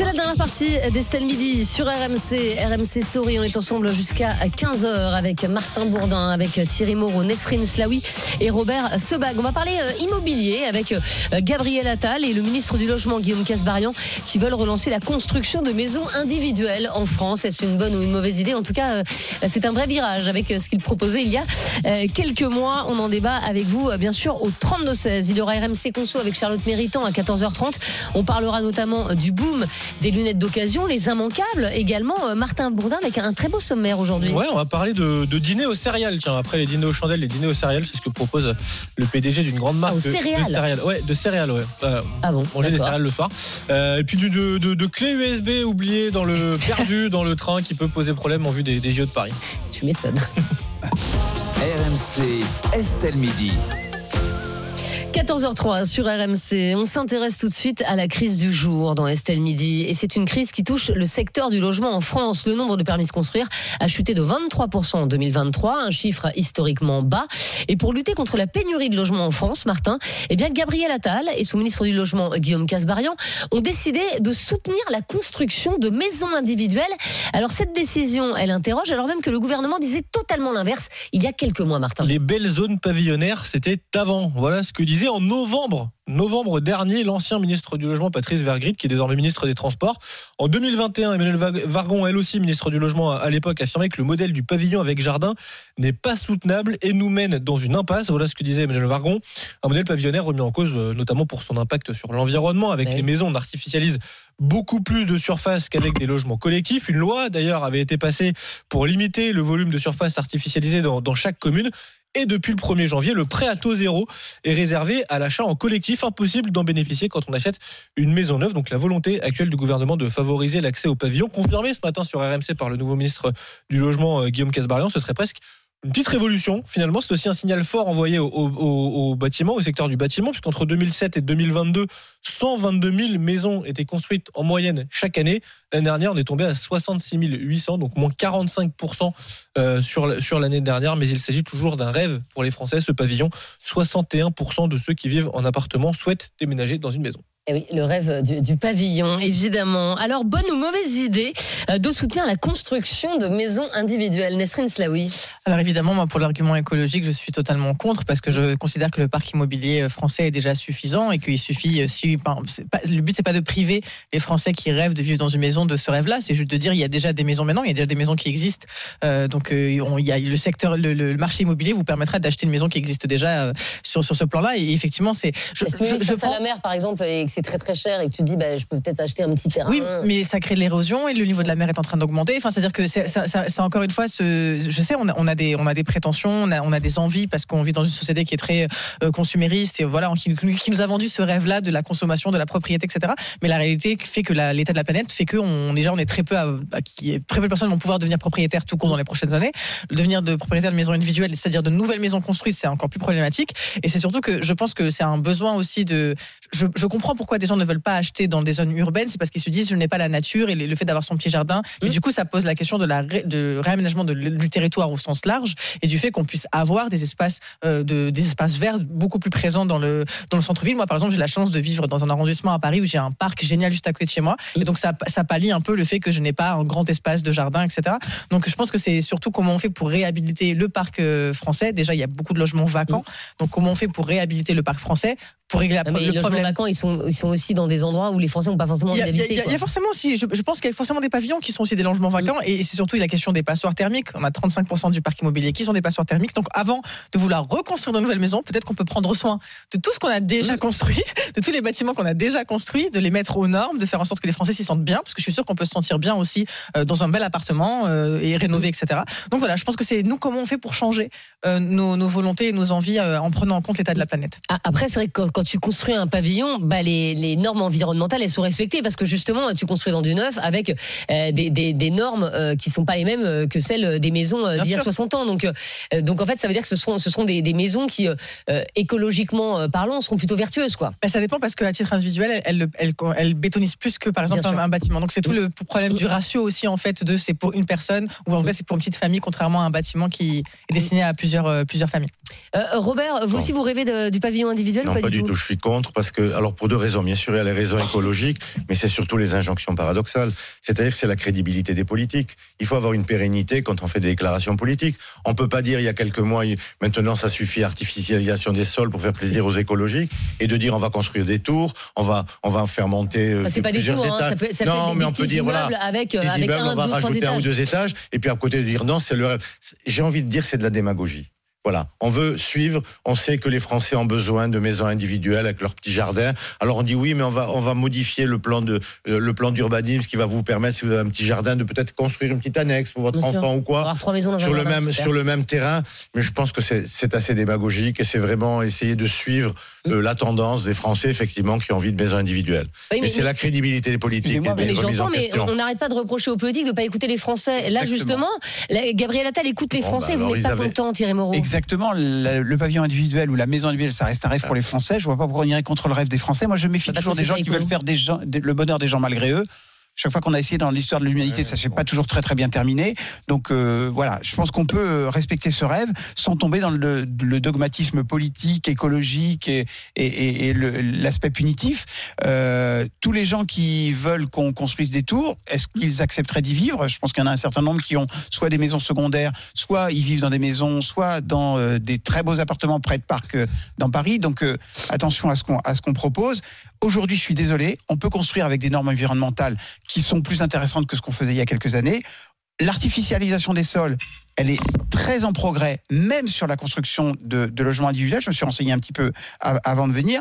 C'est la dernière partie d'Estelle Midi sur RMC, RMC Story. On est ensemble jusqu'à 15h avec Martin Bourdin, avec Thierry Moreau, Nesrine Slaoui et Robert Sebag. On va parler euh, immobilier avec euh, Gabriel Attal et le ministre du Logement Guillaume Casbarian qui veulent relancer la construction de maisons individuelles en France. Est-ce une bonne ou une mauvaise idée? En tout cas, euh, c'est un vrai virage avec ce qu'il proposait il y a quelques mois. On en débat avec vous, bien sûr, au 32-16. Il y aura RMC Conso avec Charlotte Méritant à 14h30. On parlera notamment du boom des lunettes d'occasion, les immanquables également. Euh, Martin Bourdin avec un très beau sommaire aujourd'hui. Ouais, on va parler de, dîner aux céréales. Tiens, après les dîners aux chandelles, les dîners aux céréales, c'est ce que propose le PDG d'une grande marque de, céréales. Ouais, de céréales, ouais. Euh, ah bon Manger des céréales le soir. Euh, et puis du, de, clés USB oubliées dans le perdu dans le train qui peut poser problème en vue des, des JO de Paris. Tu m'étonnes. RMC Estelle Midi. 14h03 sur RMC. On s'intéresse tout de suite à la crise du jour dans Estelle Midi. Et c'est une crise qui touche le secteur du logement en France. Le nombre de permis de construire a chuté de 23% en 2023, un chiffre historiquement bas. Et pour lutter contre la pénurie de logements en France, Martin, eh bien, Gabriel Attal et son ministre du Logement, Guillaume Casbarian, ont décidé de soutenir la construction de maisons individuelles. Alors, cette décision, elle interroge, alors même que le gouvernement disait totalement l'inverse il y a quelques mois, Martin. Les belles zones pavillonnaires, c'était avant. Voilà ce que disait en novembre novembre dernier l'ancien ministre du Logement, Patrice Vergrit, qui est désormais ministre des Transports. En 2021, Emmanuel Vargon, elle aussi ministre du Logement à l'époque, affirmait que le modèle du pavillon avec jardin n'est pas soutenable et nous mène dans une impasse. Voilà ce que disait Emmanuel Vargon. Un modèle pavillonnaire remis en cause euh, notamment pour son impact sur l'environnement. Avec les maisons, on artificialise beaucoup plus de surface qu'avec des logements collectifs. Une loi, d'ailleurs, avait été passée pour limiter le volume de surface artificialisée dans, dans chaque commune. Et depuis le 1er janvier, le prêt à taux zéro est réservé à l'achat en collectif. Impossible d'en bénéficier quand on achète une maison neuve. Donc la volonté actuelle du gouvernement de favoriser l'accès au pavillon, confirmée ce matin sur RMC par le nouveau ministre du Logement, euh, Guillaume Casbarian, ce serait presque une petite révolution, finalement, c'est aussi un signal fort envoyé au, bâtiment, au secteur du bâtiment, puisqu'entre 2007 et 2022, 122 000 maisons étaient construites en moyenne chaque année. L'année dernière, on est tombé à 66 800, donc moins 45 euh, sur, sur l'année dernière. Mais il s'agit toujours d'un rêve pour les Français, ce pavillon. 61% de ceux qui vivent en appartement souhaitent déménager dans une maison. Eh oui, le rêve du, pavillon, évidemment. Alors, bonne ou mauvaise idée euh, de soutien à la construction de maisons individuelles? Nesrine Slaoui Alors, évidemment, moi, pour l'argument écologique, je suis totalement contre parce que je considère que le parc immobilier euh, français est déjà suffisant et qu'il suffit, euh, si, pas, le but, c'est pas de priver les Français qui rêvent de vivre dans une maison de ce rêve-là, c'est juste de dire il y a déjà des maisons maintenant, il y a déjà des maisons qui existent. donc, il y a le secteur, le, marché immobilier vous permettra d'acheter une maison qui existe déjà sur, sur ce plan-là. Et effectivement, c'est. Je, je, je, prends... la mer, par exemple, et très très cher et que tu dis bah, je peux peut-être acheter un petit terrain. Oui, mais ça crée de l'érosion et le niveau de la mer est en train d'augmenter. Enfin, c'est-à-dire que c'est encore une fois, je sais, on a, des, on a des prétentions, on a, on a des envies parce qu'on vit dans une société qui est très euh, consumériste et voilà, qui, qui, nous a vendu ce rêve-là de la consommation, de la propriété, etc. Mais la réalité fait que l'état de la planète fait que on, déjà on est très peu, à, qui, très peu de personnes vont pouvoir devenir propriétaires tout court dans les prochaines années. Devenir de propriétaire de maisons individuelles, c'est-à-dire de nouvelles maisons construites, c'est encore plus problématique. Et c'est surtout que je pense que c'est un besoin aussi de. Je, je comprends pourquoi des gens ne veulent pas acheter dans des zones urbaines, c'est parce qu'ils se disent je n'ai pas la nature et le fait d'avoir son petit jardin. Mais mmh. du coup, ça pose la question de la de réaménagement du territoire au sens large et du fait qu'on puisse avoir des espaces euh, de, des espaces verts beaucoup plus présents dans le dans le centre-ville. Moi, par exemple, j'ai la chance de vivre dans un arrondissement à Paris où j'ai un parc génial juste à côté de chez moi. Et mmh. donc ça ça pallie un peu le fait que je n'ai pas un grand espace de jardin, etc. Donc je pense que c'est surtout comment on fait pour réhabiliter le parc euh, français. Déjà, il y a beaucoup de logements vacants. Mmh. Donc comment on fait pour réhabiliter le parc français pour régler la, mais le les problème. vacants, ils sont, ils sont aussi dans des endroits où les Français n'ont pas forcément envie d'habiter. Il y, a forcément aussi, je, pense qu'il y a forcément des pavillons qui sont aussi des logements vacants et c'est surtout la question des passoires thermiques. On a 35% du parc immobilier qui sont des passoires thermiques. Donc avant de vouloir reconstruire de nouvelles maisons, peut-être qu'on peut prendre soin de tout ce qu'on a déjà mm. construit, de tous les bâtiments qu'on a déjà construits, de les mettre aux normes, de faire en sorte que les Français s'y sentent bien, parce que je suis sûr qu'on peut se sentir bien aussi euh, dans un bel appartement euh, et rénover, etc. Donc voilà, je pense que c'est nous comment on fait pour changer euh, nos, volontés et nos envies en prenant en compte l'état de la planète. Ah, après, c'est vrai que quand quand tu construis un pavillon, bah, les, les normes environnementales, elles sont respectées parce que justement, tu construis dans du neuf avec euh, des, des, des normes euh, qui sont pas les mêmes euh, que celles des maisons euh, d'il y a sûr. 60 ans. Donc, euh, donc en fait, ça veut dire que ce seront, ce seront des, des maisons qui, écologiquement parlant, seront plutôt vertueuses, quoi. Bah, ça dépend parce qu'à titre individuel, elle, elle, elle, elle bétonise plus que par exemple un, bâtiment. Donc c'est tout le problème du ratio aussi en fait de c'est pour une personne ou en vrai c'est pour une petite famille contrairement à un bâtiment qui est destiné à plusieurs euh, plusieurs familles. Euh, Robert, vous Non. aussi, vous rêvez de- du pavillon individuel Non, ou pas, du tout. Je suis contre parce que, alors pour deux raisons. Bien sûr, il y a les raisons écologiques, mais c'est surtout les injonctions paradoxales. C'est-à-dire que c'est la crédibilité des politiques. Il faut avoir une pérennité quand on fait des déclarations politiques. On peut pas dire il y a quelques mois, maintenant ça suffit artificialisation des sols pour faire plaisir aux écologiques et de dire on va construire des tours, on va on va faire monter euh, Enfin, c'est pas des tours, hein, ça peut, ça non, mais on peut dire voilà. avec, euh, des avec immeubles, un, on va deux, rajouter un ou deux étages, et puis à côté de dire non, c'est le rêve. J'ai envie de dire c'est de la démagogie. Voilà, on veut suivre. On sait que les Français ont besoin de maisons individuelles avec leur petit jardin. Alors on dit oui, mais on va on va modifier le plan de euh, le plan d'urbanisme qui va vous permettre, si vous avez un petit jardin, de peut-être construire une petite annexe pour votre Bien sûr. enfant ou quoi trois maisons dans sur un le jardin, même super. sur le même terrain. Mais je pense que c'est assez démagogique et c'est vraiment essayer de suivre Mm. euh, la tendance des Français effectivement qui ont envie de maisons individuelles. Oui, mais- c'est la crédibilité des politiques Mais j'entends, mais on n'arrête pas de reprocher aux politiques de ne pas écouter les Français. Là, Exactement. justement, Gabriel Attal écoute les Bon, Français. bah, vous n'êtes pas avaient- content, Thierry Moreau. Exactement, le, le pavillon individuel ou la maison individuelle, ça reste un rêve pour les Français. Je vois pas pourquoi on irait contre le rêve des Français. Moi, je méfie Bah, toujours des gens qui veulent faire des gens, des- le bonheur des gens malgré eux. Chaque fois qu'on a essayé dans l'histoire de l'humanité, Ouais, ça s'est bon. pas toujours très très bien terminé. Donc euh, voilà, je pense qu'on peut euh, respecter ce rêve sans tomber dans le, le dogmatisme politique, écologique et, et- et- et le- l'aspect punitif. Euh, tous les gens qui veulent qu'on construise des tours, est-ce qu'ils accepteraient d'y vivre? Je pense qu'il y en a un certain nombre qui ont soit des maisons secondaires, soit ils vivent dans des maisons, soit dans euh, des très beaux appartements près de parcs dans Paris. Donc attention à ce qu'on à ce qu'on propose. Aujourd'hui, je suis désolé, on peut construire avec des normes environnementales qui sont plus intéressantes que ce qu'on faisait il y a quelques années. L'artificialisation des sols, elle est très en progrès, même sur la construction de, de logements individuels. Je me suis renseigné un petit peu av- avant de venir.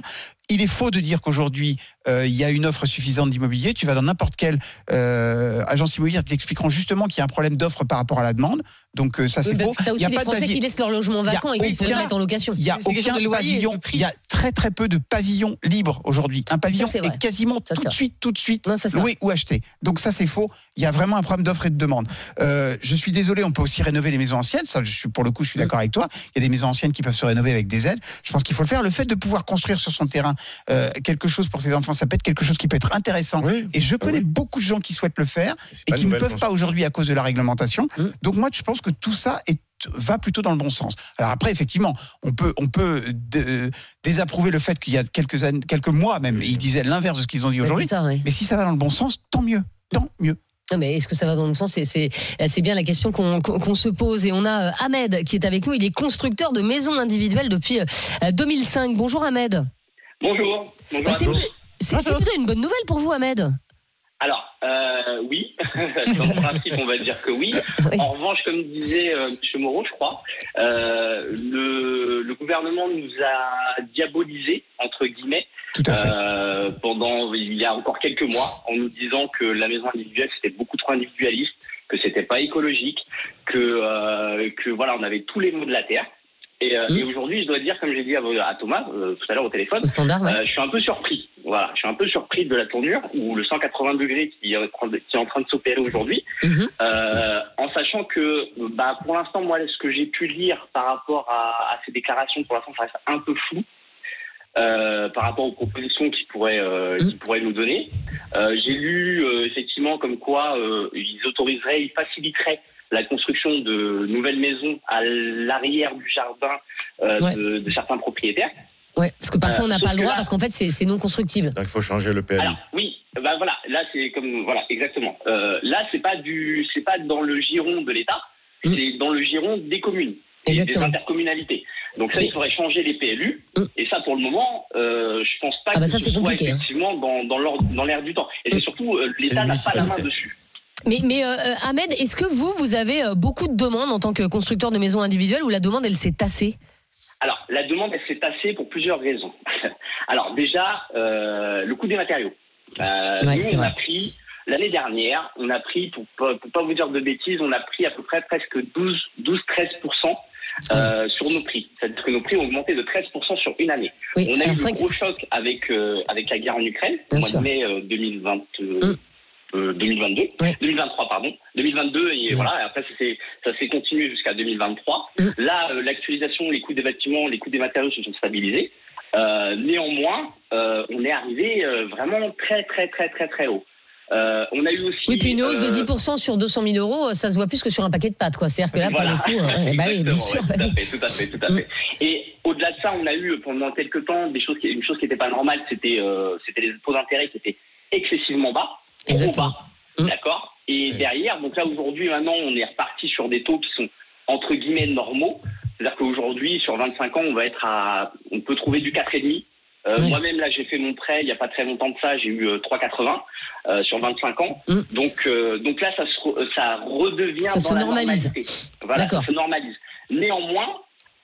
Il est faux de dire qu'aujourd'hui, euh, il y a une offre suffisante d'immobilier. Tu vas dans n'importe quelle euh, agence immobilière, ils t'expliqueront justement qu'il y a un problème d'offre par rapport à la demande. Donc euh, ça, c'est Oui, faux. bah, Il aussi y a des pas Français qui laissent leur logement vacant et qui le mettre en location. il y a aucun de loyer, pavillon. de. Il y a très très peu de pavillons libres aujourd'hui. Un pavillon c'est vrai. est quasiment Ça, tout de suite, tout de suite Non, ça, c'est vrai. loué ou acheté. Donc ça c'est faux. Il y a vraiment un problème d'offre et de demande. Euh, je suis désolé, on peut aussi rénover les maisons anciennes. Ça, je suis pour le coup, je suis d'accord avec toi. Il y a des maisons anciennes qui peuvent se rénover avec des aides. Je pense qu'il faut le faire. Le fait de pouvoir construire sur son terrain euh, quelque chose pour ses enfants, ça peut être quelque chose qui peut être intéressant. Oui. Et je Ah connais oui. beaucoup de gens qui souhaitent le faire et qui ne peuvent pas aujourd'hui à cause de la réglementation. Mm. Donc moi, je pense que tout ça est va plutôt dans le bon sens. Alors après, effectivement, on peut, on peut dé- désapprouver le fait qu'il y a quelques années, quelques mois même, ils disaient l'inverse de ce qu'ils ont dit aujourd'hui. Mais si ça va dans le bon sens, tant mieux, tant mieux. Non, mais est-ce que ça va dans le sens C'est- C'est c'est bien la question qu'on se pose. Et on a euh, Ahmed qui est avec nous. Il est constructeur de maisons individuelles depuis euh, 2005. Bonjour Ahmed. Bonjour. Bonjour Bah, c'est plutôt une bonne nouvelle pour vous, Ahmed. Alors, euh, oui, dans le principe, on va dire que oui. Oui. En revanche, comme disait euh, M. Moreau, je crois, euh, le, le gouvernement nous a diabolisé, entre guillemets, Tout à fait. euh, pendant il y a encore quelques mois, en nous disant que la maison individuelle, c'était beaucoup trop individualiste, que c'était pas écologique, que, euh, que voilà, on avait tous les maux de la terre. Et, euh, Mmh. et aujourd'hui, je dois dire, comme j'ai dit à, à Thomas euh, tout à l'heure au téléphone, Au standard, ouais. euh, je suis un peu surpris. Voilà, je suis un peu surpris de la tournure ou le 180 degrés qui est en train de, qui est en train de s'opérer aujourd'hui, Mhm. euh, en sachant que, bah, pour l'instant, moi, ce que j'ai pu lire par rapport à, à ces déclarations, pour l'instant, ça reste un peu flou. Euh, par rapport aux propositions qu'ils pourraient, euh, Mm. qu'ils pourraient nous donner. Euh, J'ai lu euh, effectivement comme quoi euh, ils autoriseraient, ils faciliteraient la construction de nouvelles maisons à l'arrière du jardin euh, Ouais. de, de certains propriétaires. Ouais, parce que parfois Euh, on n'a sauf pas le droit là- parce qu'en fait c'est non constructible. Donc il faut changer le PLU. Alors oui, bah voilà, là c'est comme voilà exactement. Euh, là c'est pas du, c'est pas dans le giron de l'État, Mm. c'est dans le giron des communes et des Exactement. intercommunalités. Donc ça Oui. il faudrait changer les PLU Mm. et ça pour le moment, euh, je pense pas Ah bah que ça, ce c'est soit compliqué, hein. effectivement dans dans l'ordre- dans l'air du temps. Et c'est Mm. surtout euh, l'État n'a pas la main dessus. Mais, mais euh, euh, Ahmed, est-ce que vous, vous avez euh, beaucoup de demandes en tant que constructeur de maisons individuelles ou la demande elle s'est tassée? Alors, la demande, elle s'est tassée pour plusieurs raisons. Alors, déjà, euh, le coût des matériaux. Euh, Ouais, nous, on a pris, l'année dernière, on a pris, pour pas, pour pas vous dire de bêtises, on a pris à peu près presque 12, 12 13 euh, sur nos prix. C'est-à-dire que nos prix ont augmenté de 13% sur une année. Oui, On a eu cinq- gros choc avec, avec la guerre en Ukraine, au mois de mai euh, 2020, euh, Mm. Euh, 2022, Ouais. 2023 pardon, 2022 et Mm. voilà. Et après ça s'est ça s'est continué jusqu'à 2023. Mm. Là, euh, l'actualisation, les coûts des bâtiments, les coûts des matériaux se sont stabilisés. Euh, néanmoins, euh, on est arrivé euh, vraiment très très très très très haut. Euh, on a eu aussi. Oui, puis une hausse de euh, 10% sur 200 000 euros, ça se voit plus que sur un paquet de pâtes, quoi. C'est-à-dire que là, Voilà. pour le coup, euh, bah oui, bien Exactement, sûr. ouais, tout, à oui. fait, tout à fait, tout à fait. Et au-delà de ça, on a eu pendant quelques temps des choses, qui, une chose qui n'était pas normale, c'était euh, c'était les taux d'intérêt qui étaient excessivement bas, Exactement. bas, Mm. d'accord. Et derrière, donc là aujourd'hui, maintenant, on est reparti sur des taux qui sont entre guillemets normaux. C'est-à-dire qu'aujourd'hui, sur 25 ans, on va être à, on peut trouver du 4,5. Euh. Moi-même, là, j'ai fait mon prêt il n'y a pas très longtemps de ça. J'ai eu euh, 3,80 euh, sur 25 ans. Mm. Donc, euh, donc là, ça, se re- ça redevient Ça dans se la normalise. normalité. Voilà, ça se normalise. Néanmoins,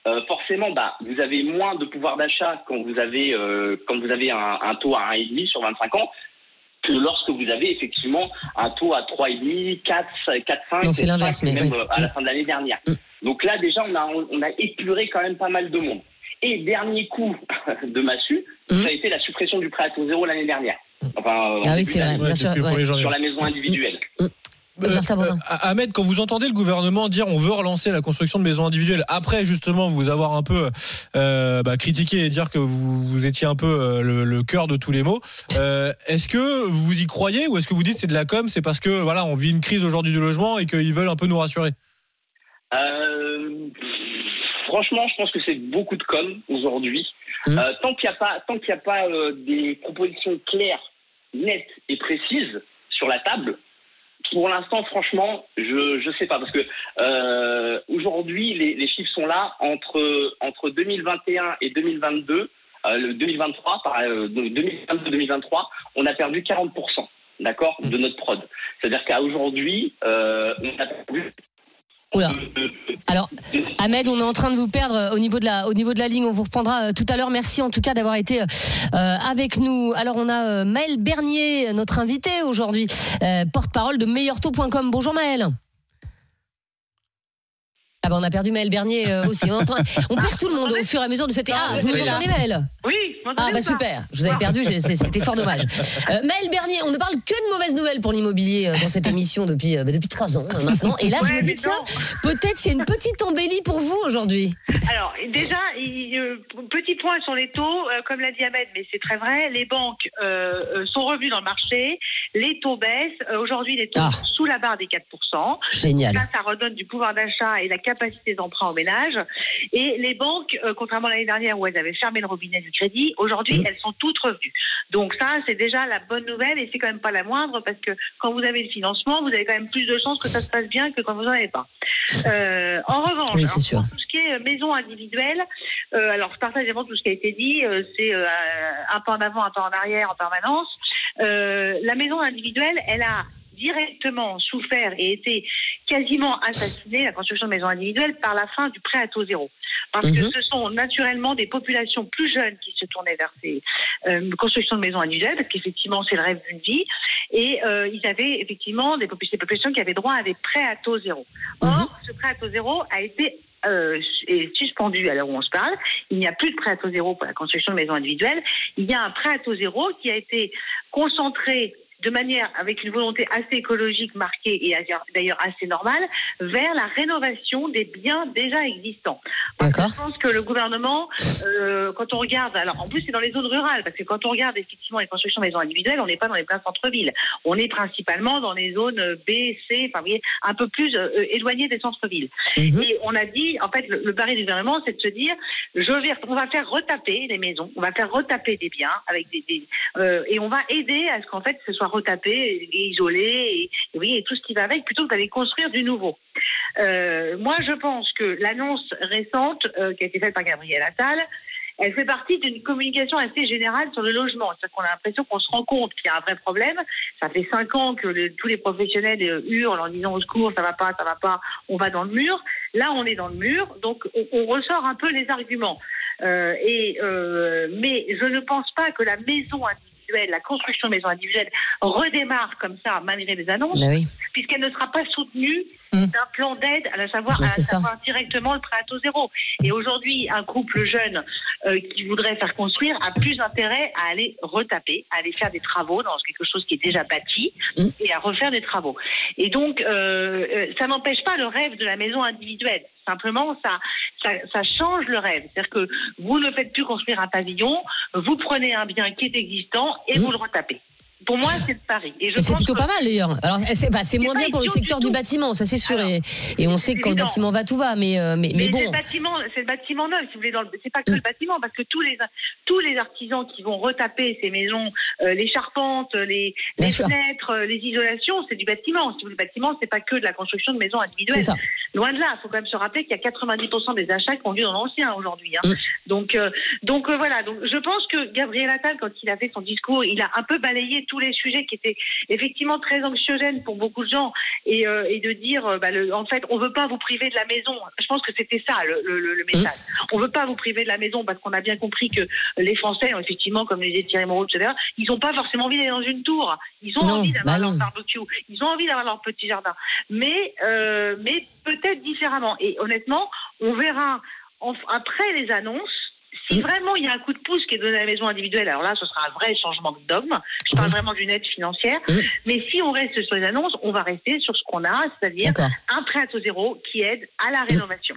euh, forcément, bah, vous avez moins de pouvoir d'achat quand vous avez euh, quand vous avez un, un taux à 1,5 sur 25 ans que lorsque vous avez effectivement un taux à 3,5, 4, 4, 5, Non, c'est l'inverse, 5, mais même oui. euh, à la fin de l'année dernière. Mm. Donc là, déjà, on a, on a épuré quand même pas mal de monde. Et dernier coup de massue, Mm. ça a été la suppression du prêt à taux zéro l'année dernière. Enfin, euh, Ah oui, c'est vrai, Ouais, bien sûr. depuis le ouais. 1er janvier. Sur la maison individuelle. Euh, Ahmed, quand vous entendez le gouvernement dire on veut relancer la construction de maisons individuelles, après justement vous avoir un peu euh, bah, critiqué et dire que vous, vous étiez un peu euh, le, le cœur de tous les mots, euh, est-ce que vous y croyez ou est-ce que vous dites c'est de la com, c'est parce que voilà on vit une crise aujourd'hui du logement et qu'ils veulent un peu nous rassurer? Euh, franchement, je pense que c'est beaucoup de com aujourd'hui. Euh, tant qu'il n'y a pas, tant qu'il n'y a pas euh, des propositions claires, nettes et précises sur la table, pour l'instant, franchement, je je sais pas parce que euh, aujourd'hui les, les chiffres sont là entre entre 2021 et 2022, euh, le 2023 par euh, 2022-2023, on a perdu 40% d'accord de notre prod. C'est-à-dire qu'à aujourd'hui, euh, on a perdu Oula. Alors, Ahmed, on est en train de vous perdre euh, au niveau de la, au niveau de la ligne. On vous reprendra euh, tout à l'heure. Merci en tout cas d'avoir été euh, avec nous. Alors, on a Maël Bernier, notre invité aujourd'hui, porte-parole de meilleurtaux.com. Bonjour Maël. Ah ben on a perdu Maël Bernier euh, aussi. On, perd tout le monde au fur et à mesure de cette. Ah, vous nous entendez Maël Oui, vous Ah m'entendez bah ou pas? super, je vous avais perdu, j'ai- c'était c'était fort dommage. Euh, Maël Bernier, on ne parle que de mauvaises nouvelles pour l'immobilier euh, dans cette émission depuis, euh, bah, depuis trois ans euh, maintenant. Et là, je Ouais, me dis, mais tiens, non. peut-être il y a une petite embellie pour vous aujourd'hui. Alors, déjà, il- euh, petit point sur les taux, euh, comme l'a dit Ahmed, mais c'est très vrai, les banques euh, euh, sont revenues dans le marché, les taux baissent, Euh, aujourd'hui les taux Ah. sont sous la barre des 4%. Génial. Là, ça redonne du pouvoir d'achat et la capacité d'emprunt aux ménages. Et les banques, euh, contrairement à l'année dernière où elles avaient fermé le robinet du crédit, aujourd'hui, Mhm. elles sont toutes revenues. Donc ça, c'est déjà la bonne nouvelle et c'est quand même pas la moindre parce que quand vous avez le financement, vous avez quand même plus de chances que ça se passe bien que quand vous n'en avez pas. Euh, en revanche, Oui, alors, c'est sûr. pour tout ce qui est euh, maison individuelle, euh, alors je partage évidemment tout ce qui a été dit, c'est un pas en avant, un pas en arrière en permanence. La maison individuelle, elle a directement souffert et été quasiment assassinée, la construction de maisons individuelles, par la fin du prêt à taux zéro. Parce Mhm. que ce sont naturellement des populations plus jeunes qui se tournaient vers ces euh, constructions de maisons individuelles, parce qu'effectivement, c'est le rêve d'une vie. Et euh, ils avaient effectivement des, populations qui avaient droit à des prêts à taux zéro. Or, ce prêt à taux zéro a été euh, est suspendu à l'heure où on se parle. Il n'y a plus de prêt à taux zéro pour la construction de maisons individuelles. Il y a un prêt à taux zéro qui a été concentré de manière avec une volonté assez écologique marquée et d'ailleurs assez normale vers la rénovation des biens déjà existants. D'accord. Je pense que le gouvernement, euh, quand on regarde, alors en plus c'est dans les zones rurales, parce que quand on regarde effectivement les constructions de maisons individuelles, on n'est pas dans les pleins centres-villes. On est principalement dans les zones B, C, enfin vous voyez, un peu plus euh, éloignées des centres-villes. Mhm. Et on a dit, en fait, le, le pari du gouvernement, c'est de se dire, je vais, on va faire retaper les maisons, on va faire retaper des biens avec des, des- euh, et on va aider à ce qu'en fait ce soit retapé et, isolé et, et tout ce qui va avec, plutôt que d'aller construire du nouveau. Euh, moi, je pense que l'annonce récente euh, qui a été faite par Gabriel Attal, elle fait partie d'une communication assez générale sur le logement. C'est-à-dire qu'on a l'impression qu'on se rend compte qu'il y a un vrai problème. Ça fait cinq ans que tous les professionnels euh, hurlent en disant au secours, ça va pas, ça va pas, on va dans le mur. Là, on est dans le mur, donc on, ressort un peu les arguments. Mais je ne pense pas que la maison individuelle la construction de maisons individuelles redémarre comme ça, malgré les annonces, Bah oui. puisqu'elle ne sera pas soutenue Mm. d'un plan d'aide, à savoir, Mais à savoir directement le prêt à taux zéro. Et aujourd'hui, un couple jeune euh, qui voudrait faire construire a plus intérêt à aller retaper, à aller faire des travaux dans quelque chose qui est déjà bâti Mm. et à refaire des travaux. Et donc, euh, euh, ça n'empêche pas le rêve de la maison individuelle. Simplement, ça, ça, ça change le rêve. C'est-à-dire que vous ne faites plus construire un pavillon, vous prenez un bien qui est existant et vous le retapez. Pour moi, c'est le pari. C'est plutôt que- pas mal d'ailleurs. Alors c'est bah, moins bien pour le secteur du bâtiment, ça c'est sûr. Alors, et, et on sait que quand le bâtiment va, tout va. Mais, euh, mais, mais Mais, bon. c'est le bâtiment, c'est le bâtiment neuf, si vous voulez. Le, c'est pas que Mm. le bâtiment, parce que tous les tous les artisans qui vont retaper ces maisons, euh, les charpentes, les, fenêtres, euh, les isolations, c'est du bâtiment. Si vous voulez, le bâtiment, c'est pas que de la construction de maisons individuelles. ça. Loin de là, il faut quand même se rappeler qu'il y a 90% des achats qui ont lieu dans l'ancien aujourd'hui. hein. Mm. Donc, euh, donc voilà. Donc, je pense que Gabriel Attal, quand il a fait son discours, il a un peu balayé tous les sujets qui étaient effectivement très anxiogènes pour beaucoup de gens et, euh, et de dire, euh, bah, le- en fait, on veut pas vous priver de la maison. Je pense que c'était ça le, le- le- le message. On veut pas vous priver de la maison parce qu'on a bien compris que les Français, effectivement, comme le disait Thierry Moreau l'heure, ils n'ont pas forcément envie d'aller dans une tour. Ils ont Non, envie d'avoir bah leur barbecue. Ils ont envie d'avoir leur petit jardin. Mais, euh, mais peut-être différemment. Et honnêtement, on verra en- après les annonces. Si Mm. vraiment il y a un coup de pouce qui est donné à la maison individuelle, alors là, ce sera un vrai changement de dogme. Je parle Mhm. vraiment d'une aide financière. Mm. Mais si on reste sur les annonces, on va rester sur ce qu'on a, c'est-à-dire un prêt à taux zéro qui aide à Mm. la rénovation.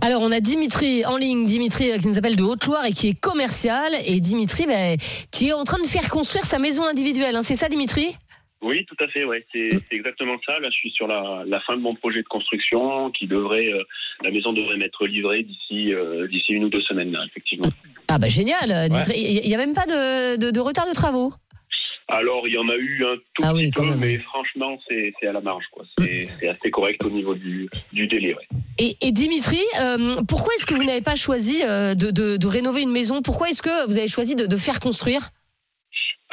Alors, on a Dimitri en ligne, Dimitri euh, qui nous appelle de Haute-Loire et qui est commercial. Et Dimitri, bah, qui est en train de faire construire sa maison individuelle. hein. C'est ça, Dimitri? Oui, tout à fait, ouais. C'est exactement ça. Là, je suis sur la, la fin de mon projet de construction qui devrait, euh, la maison devrait m'être livrée d'ici euh, d'ici une ou deux semaines, là, effectivement. Ah, bah génial, euh, Dimitri. Il n'y a même pas de, de- de retard de travaux Alors, il y en a eu un tout Ah oui, petit peu, même. mais franchement, c'est à la marge, quoi. C'est c'est assez correct au niveau du, du délai, ouais. Et, et Dimitri, euh, pourquoi est-ce que vous n'avez pas choisi de, de- de rénover une maison? Pourquoi est-ce que vous avez choisi de, de faire construire?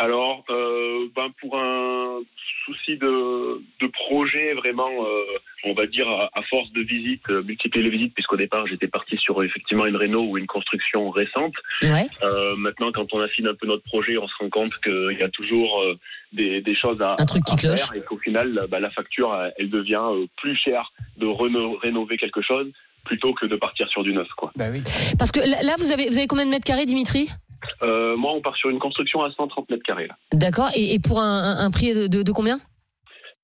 Alors, euh, ben pour un souci de, de projet, vraiment, euh, on va dire à, à force de visites, euh, multiplier les visites, puisqu'au départ j'étais parti sur effectivement une réno ou une construction récente. Ouais. Euh, maintenant, quand on affine un peu notre projet, on se rend compte qu'il y a toujours euh, des, des choses à, Un truc qui à cloche. faire et qu'au final, bah, la facture, elle- devient euh, plus chère de reno- rénover quelque chose plutôt que de partir sur du neuf. Quoi. Bah oui. Parce que là, là, vous avez, vous avez combien de mètres carrés, Dimitri? Euh, moi, on part sur une construction à 130 mètres carrés. D'accord. Et, et pour un, un- un prix de, de- de combien?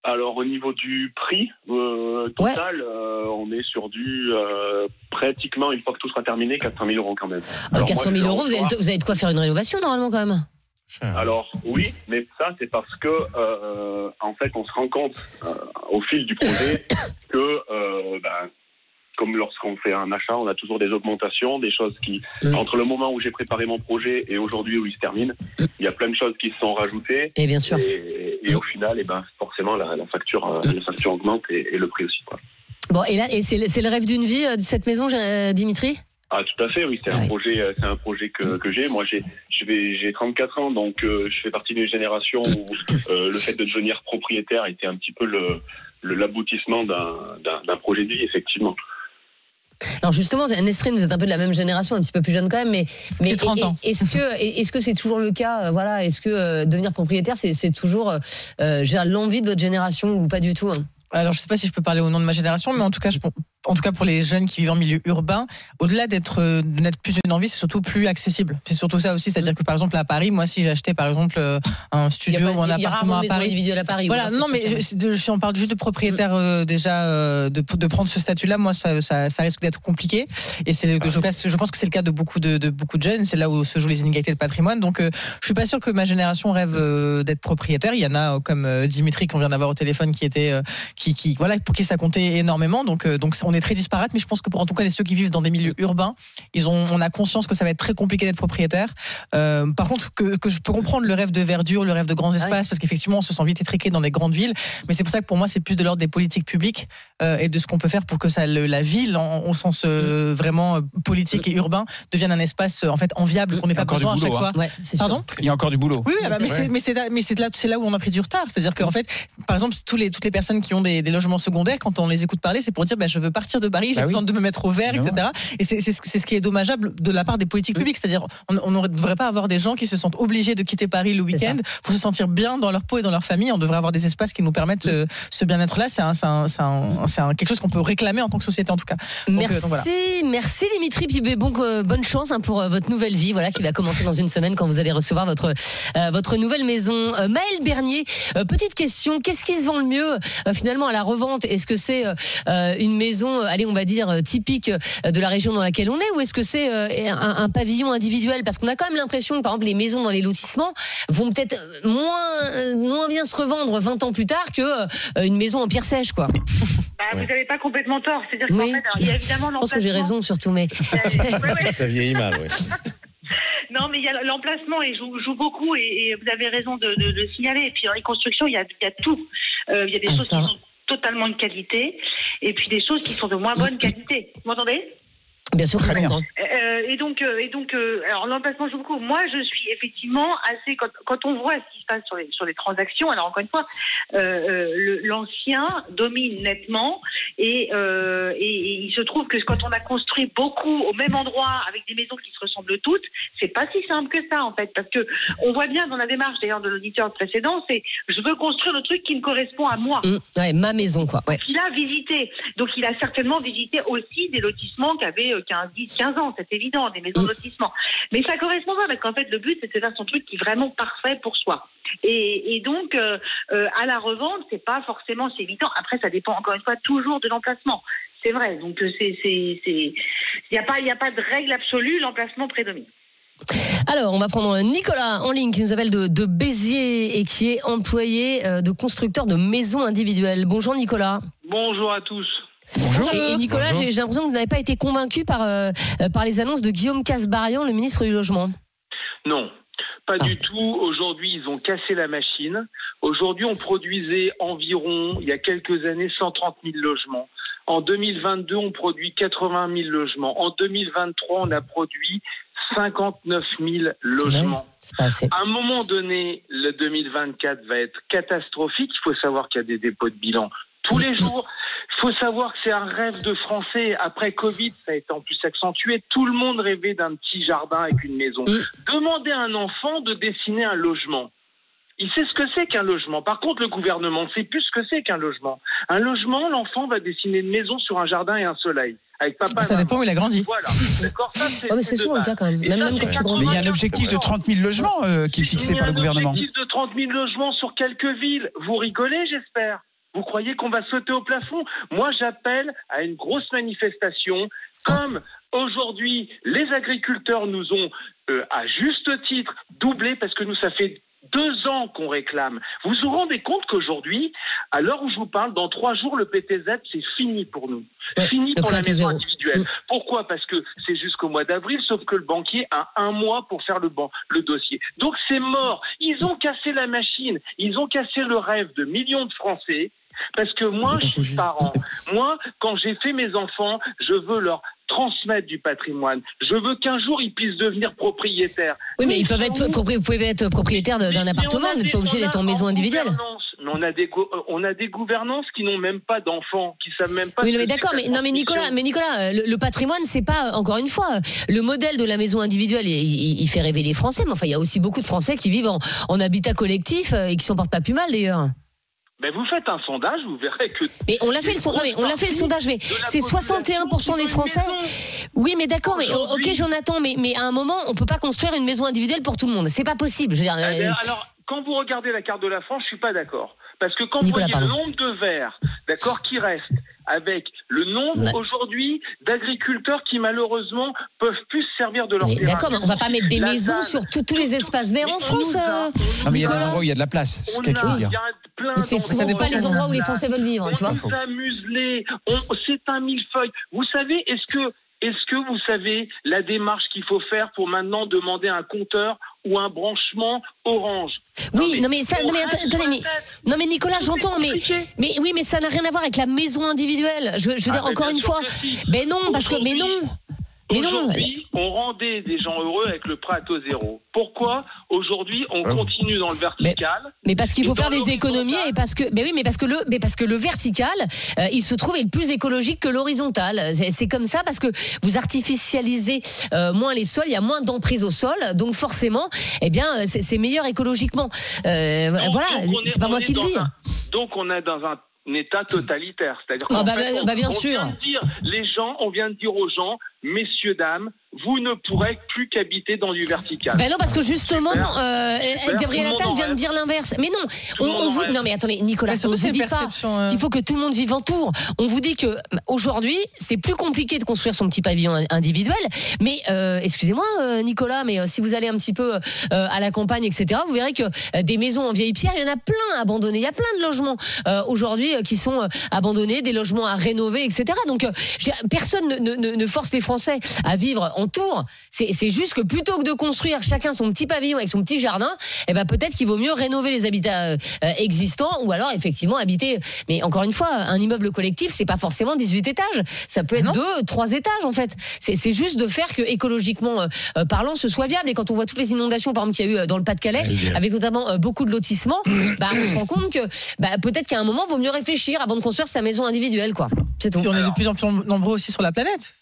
Alors, au niveau du prix euh, total, euh, on est sur du euh, pratiquement, une fois que tout sera terminé, 400 000 euros quand même. Ah, Alors, 400 moi, 000 je euros, vous avez, vous avez de quoi faire une rénovation normalement quand même? Alors oui, mais ça c'est parce que euh, en fait on se rend compte euh, au fil du projet que euh, ben, comme lorsqu'on fait un achat, on a toujours des augmentations, des choses qui Mm. entre le moment où j'ai préparé mon projet et aujourd'hui où il se termine, il y a plein de choses qui se sont rajoutées. Et bien sûr. Et, et au final, et ben forcément la, la facture, euh, la facture augmente et, et le prix aussi. Quoi. Bon, et là, et c'est le rêve d'une vie, euh, cette maison, euh, Dimitri? Ah tout à fait, oui, c'est un projet, c'est un projet que, que j'ai. Moi, j'ai, j'ai 34 ans, donc euh, je fais partie d'une génération où euh, le fait de devenir propriétaire était un petit peu le, l'aboutissement d'un, d'un projet de vie, effectivement. Alors justement, Nestrine, vous êtes un peu de la même génération, un petit peu plus jeune quand même, mais, mais J'ai 30 ans. Est-ce que est-ce que c'est toujours le cas euh, Voilà, est-ce que euh, devenir propriétaire, c'est toujours euh, euh, j'ai l'envie de votre génération ou pas du tout hein? Alors, je sais pas si je peux parler au nom de ma génération, mais en tout cas, je, en tout cas pour les jeunes qui vivent en milieu urbain, au-delà d'être euh, de n'être plus une envie, c'est surtout plus accessible. C'est surtout ça aussi, c'est-à-dire que par exemple à Paris, moi, si j'achetais par exemple euh, un studio ou un appartement à Paris. individuelle à Paris. Voilà, non, mais je, on parle juste de propriétaire euh, déjà, euh, de, de prendre ce statut-là, moi, ça, ça, ça risque d'être compliqué. Et c'est le- je, pense- je pense que c'est le cas de beaucoup de, de beaucoup de jeunes. C'est là où se jouent les inégalités de patrimoine. Donc, euh, je suis pas sûr que ma génération rêve d'être propriétaire. Il y en a comme Dimitri qu'on vient d'avoir au téléphone qui était, qui, qui, voilà, pour qui ça comptait énormément. Donc, donc, on est très disparates. Mais je pense que pour en tout cas les ceux qui vivent dans des milieux urbains, ils ont, on a conscience que ça va être très compliqué d'être propriétaire. Euh, par contre, que, que je peux comprendre le rêve de verdure, le rêve de grands Ah espaces, parce qu'effectivement, on se sent vite étriqué dans des grandes villes. Mais c'est pour ça que pour moi, c'est plus de l'ordre des politiques publiques euh, et de ce qu'on peut faire pour que ça, le- la ville, en, au sens euh, vraiment euh, politique et urbain, devienne un espace en fait enviable, qu'on n'ait pas encore du besoin à chaque boulot, fois. Ouais. Pardon Il y a encore du boulot. oui, oui, bah, mais Ouais. c'est mais c'est là, là, là où on a pris du retard. C'est-à-dire qu'en fait, par exemple, tous les toutes les personnes qui ont des, des logements secondaires, quand on les écoute parler, c'est pour dire, bah, je veux pas partir de Paris, j'ai Bah oui. besoin de me mettre au vert, etc. Et c'est c'est ce qui est dommageable de la part des politiques publiques. C'est-à-dire, on ne devrait pas avoir des gens qui se sentent obligés de quitter Paris le week-end pour se sentir bien dans leur peau et dans leur famille. On devrait avoir des espaces qui nous permettent euh, ce bien-être-là. C'est un- c'est un- c'est un- quelque chose qu'on peut réclamer en tant que société, en tout cas. Donc, euh, Merci, donc voilà. merci Dimitri. Puis ben, bon, euh, bonne chance hein, pour euh, votre nouvelle vie, voilà, qui va commencer dans une semaine quand vous allez recevoir votre euh, votre nouvelle maison. Euh, Maël Bernier, euh, petite question, qu'est-ce qui se vend le mieux euh, finalement à la revente? Est-ce que c'est euh, euh, une maison, euh, allez, on va dire euh, typique euh, de la région dans laquelle on est, ou est-ce que c'est un, un pavillon individuel? Parce qu'on a quand même l'impression que par exemple les maisons dans les lotissements vont peut-être moins moins bien se revendre 20 ans plus tard que euh, une maison en pierre sèche, quoi. Bah, Vous n'avez pas complètement tort. C'est-à-dire qu'en Oui. fait, alors, il y a évidemment Je pense que j'ai l'emplacement. raison surtout, mais. Ça vieillit mal, oui. Non, mais il y a l'emplacement et joue, joue beaucoup et, et vous avez raison de, de, de signaler. Et puis dans les constructions, il y a, il y a tout. Euh, il y a des Ah, choses ça. qui sont totalement de qualité et puis des choses qui sont de moins bonne qualité. Vous m'entendez? Bien sûr, Très bien. Euh, et donc, euh, et donc, euh, alors l'emplacement joue beaucoup. Moi, je suis effectivement assez quand, quand on voit ce qui se passe sur les sur les transactions. Alors encore une fois, euh, euh, l'ancien domine nettement et, euh, et, et il se trouve que quand on a construit beaucoup au même endroit avec des maisons qui se ressemblent toutes, c'est pas si simple que ça en fait, parce que on voit bien dans la démarche d'ailleurs de l'auditeur précédent, c'est je veux construire le truc qui me correspond à moi. Mmh, ouais, ma maison, quoi. Ouais. Il a visité. Donc, il a certainement visité aussi des lotissements qui avaient euh, 15, 10, 15 ans, c'est évident, des maisons de lotissement. Mais ça correspond pas, parce qu'en fait, le but, c'est de faire son truc qui est vraiment parfait pour soi. Et, et donc, euh, euh, à la revente, c'est pas forcément si évident. Après, ça dépend encore une fois toujours de l'emplacement. C'est vrai. Donc, euh, c'est, c'est, c'est, il n'y a pas, il y a pas de règle absolue. L'emplacement prédomine. Alors, on va prendre Nicolas en ligne qui nous appelle de, de Béziers et qui est employé euh, de constructeur de maisons individuelles. Bonjour Nicolas. Bonjour à tous. Bonjour. Et, et Nicolas, j'ai l'impression que vous n'avez pas été convaincu par, euh, euh, par les annonces de Guillaume Casbarian, le ministre du Logement. Non, pas Ah. du tout. Aujourd'hui, ils ont cassé la machine. Aujourd'hui, on produisait environ, il y a quelques années, 130 000 logements. En 2022, on produit 80 000 logements. En 2023, on a produit 59 000 logements. À un moment donné, le 2024 va être catastrophique. Il faut savoir qu'il y a des dépôts de bilan tous les jours. Il faut savoir que c'est un rêve de Français. Après Covid, ça a été en plus accentué. Tout le monde rêvait d'un petit jardin avec une maison. Mm. Demandez à un enfant de dessiner un logement. Il sait ce que c'est qu'un logement. Par contre, le gouvernement ne sait plus ce que c'est qu'un logement. Un logement, l'enfant va dessiner une maison sur un jardin et un soleil. Avec papa et Ça dépend où il a grandi. Voilà. D'accord Ça, c'est Ouais, mais c'est de souvent le base. cas quand même. Et Même, ça, même c'est quand tu grandis. Mais il y a un objectif de 30 000 logements euh, qui est fixé Il y a par le un gouvernement. objectif de 30 000 logements sur quelques villes. Vous rigolez, j'espère. Vous croyez qu'on va sauter au plafond? Moi, j'appelle à une grosse manifestation. Comme aujourd'hui, les agriculteurs nous ont, euh, à juste titre, doublé parce que nous, ça fait deux ans qu'on réclame. Vous vous rendez compte qu'aujourd'hui, à l'heure où je vous parle, dans trois jours, le PTZ, c'est fini pour nous. Ouais, fini pour la maison individuelle. Mm. Pourquoi? Parce que c'est jusqu'au mois d'avril, sauf que le banquier a un mois pour faire le, ban- le dossier. Donc c'est mort. Ils ont cassé la machine. Ils ont cassé le rêve de millions de Français. Parce que moi, je suis parent. Moi, quand j'ai fait mes enfants, je veux leur transmettre du patrimoine. Je veux qu'un jour, ils puissent devenir propriétaires. Oui, mais ils peuvent être vous pouvez être propriétaire d'un appartement, vous n'êtes pas obligé d'être a en maison individuelle. mais on a des go- on a des gouvernances qui n'ont même pas d'enfants, qui savent même pas. Oui, mais d'accord, mais non, mais Nicolas, mais Nicolas, le, le patrimoine, c'est pas encore une fois le modèle de la maison individuelle. Il, il- il fait rêver les Français, mais enfin, il y a aussi beaucoup de Français qui vivent en, en habitat collectif euh, et qui s'en portent pas plus mal d'ailleurs. Ben, vous faites un sondage, vous verrez que. Mais on l'a fait le sondage, mais on l'a fait le sondage, mais c'est population 61% des Français. Oui, mais d'accord, mais ok, Jonathan, mais, mais à un moment, on peut pas construire une maison individuelle pour tout le monde. C'est pas possible. Je veux dire, Eh bien, euh, alors, quand vous regardez la carte de la France, je suis pas d'accord. Parce que quand Nicolas, vous voyez le nombre de verres, d'accord, qui restent, avec le nombre Ouais. aujourd'hui d'agriculteurs qui malheureusement peuvent plus se servir de leur mais terrain. d'accord, mais on va pas mettre des La maisons sur tous tous les espaces verts en France. euh. Non, mais il y a des endroits où il y a de la place. Il dire. y a plein d'endroits souvent pas où les endroits où les Français veulent vivre, tu vois. On s'amuse les. on- C'est un millefeuille. Vous savez, est-ce que, est-ce que vous savez la démarche qu'il faut faire pour maintenant demander un compteur ou un branchement orange? Oui, non mais ça, on non mais attendez, mais tête. non mais Nicolas, j'entends, mais mais oui, mais ça n'a rien à voir avec la maison individuelle. Je, je veux Ah, dire encore une fois. si. Mais non, parce que Mais non, Aujourd'hui, on rendait des gens heureux avec le prêt à taux zéro. Pourquoi aujourd'hui on continue dans le vertical Mais parce qu'il faut faire des économies et parce que, mais oui, mais parce que le, mais parce que le vertical, euh, il se trouve être plus écologique que l'horizontal. C'est comme ça parce que vous artificialisez euh, moins les sols, il y a moins d'emprise au sol, donc forcément, eh bien, euh, c'est meilleur écologiquement. Euh, Donc- voilà, est- c'est pas moi est qui le dis. un- Donc on est dans un État totalitaire, c'est-à-dire Ah bah, bah, on- bah, bien on sûr. vient de dire, les gens, on vient de dire aux gens, messieurs dames, vous ne pourrez plus qu'habiter dans du vertical. Ben non, parce que justement, euh. Gabriel Attal vient de dire l'inverse. Mais non, on, on vous. Non, mais attendez, Nicolas, Mais on vous dit pas euh, qu'il faut que tout le monde vive en tour. On vous dit que aujourd'hui, c'est plus compliqué de construire son petit pavillon individuel. Mais euh, excusez-moi, euh, Nicolas, mais euh, si vous allez un petit peu euh, à la campagne, etc., vous verrez que euh, des maisons en vieille pierre, il y en a plein abandonnées. Il y a plein de logements euh, aujourd'hui euh, qui sont euh, abandonnés, des logements à rénover, etc. Donc, euh, personne ne, ne- ne- ne force les Français à vivre en C'est juste que plutôt que de construire chacun son petit pavillon avec son petit jardin, eh ben peut-être qu'il vaut mieux rénover les habitats euh, euh, existants ou alors effectivement habiter. Mais encore une fois, un immeuble collectif, c'est pas forcément 18 étages. Ça peut être deux, trois étages en fait. C'est juste de faire que écologiquement euh, euh, parlant, ce soit viable. Et quand on voit toutes les inondations, par exemple, qu'il y a eu euh, dans le Pas-de-Calais, avec notamment euh, beaucoup de lotissements, bah, on se rend compte que bah, peut-être qu'à un moment, vaut mieux réfléchir avant de construire sa maison individuelle, quoi. C'est tout. Puis on est de plus en plus nombreux aussi sur la planète.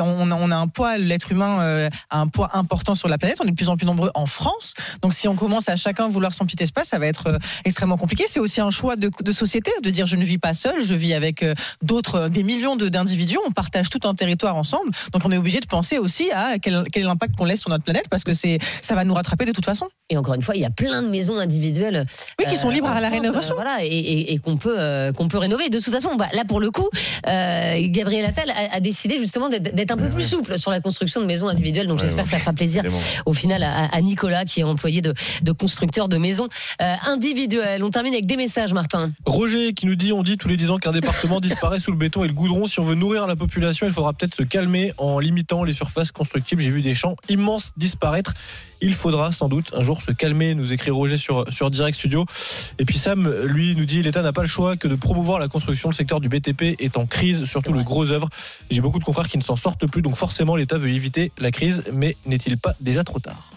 On, a- on a un poids, l'être humain euh, a un poids important sur la planète. On est de plus en plus nombreux en France. Donc si on commence à chacun vouloir son petit espace, ça va être euh, extrêmement compliqué. C'est aussi un choix de, de société de dire je ne vis pas seul, je vis avec euh, d'autres, des millions de- d'individus. On partage tout un territoire ensemble. Donc on est obligé de penser aussi à quel, quel est l'impact qu'on laisse sur notre planète parce que c'est ça va nous rattraper de toute façon. Et encore une fois, il y a plein de maisons individuelles. Oui, qui sont libres à la France, rénovation. euh, voilà, et, et- et qu'on peut, euh, qu'on peut rénover. De toute façon, bah, là, pour le coup, euh, Gabriel Attal a, a décidé justement d'être d'être un peu plus souple sur la construction de maisons individuelles. Donc Ouais, j'espère ouais. que ça fera plaisir Vraiment. au final à, à Nicolas, qui est employé de, de constructeur de maisons euh, individuelles. On termine avec des messages, Martin. Roger qui nous dit on dit tous les 10 ans qu'un département disparaît sous le béton et le goudron. Si on veut nourrir la population, il faudra peut-être se calmer en limitant les surfaces constructibles. J'ai vu des champs immenses disparaître. Il faudra sans doute un jour se calmer, nous écrit Roger sur, sur Direct Studio. Et puis Sam, lui, nous dit l'État n'a pas le choix que de promouvoir la construction. Le secteur du BTP est en crise, surtout le gros œuvre. J'ai beaucoup de confrères qui ne s'en sortent plus, donc forcément l'État veut éviter la crise, mais n'est-il pas déjà trop tard?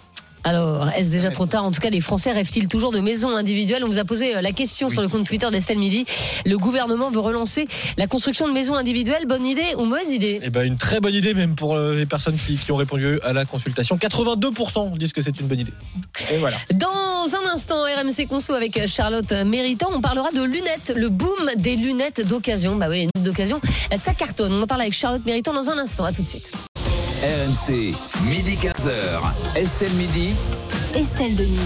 Alors, est-ce déjà trop tard En tout cas, les Français rêvent-ils toujours de maisons individuelles On vous a posé euh, la question sur le compte Twitter d'Estelle Midi. Le gouvernement veut relancer la construction de maisons individuelles. Bonne idée ou mauvaise idée Eh ben, une très bonne idée même pour euh, les personnes qui, qui ont répondu à la consultation. 82% disent que c'est une bonne idée. Et voilà. Dans un instant, RMC Conso avec Charlotte Méritant, on parlera de lunettes, le boom des lunettes d'occasion. Bah oui, les lunettes d'occasion, ça cartonne. On en parle avec Charlotte Méritant dans un instant. À tout de suite. RMC, midi 15h. Estelle Midi. Estelle Denis.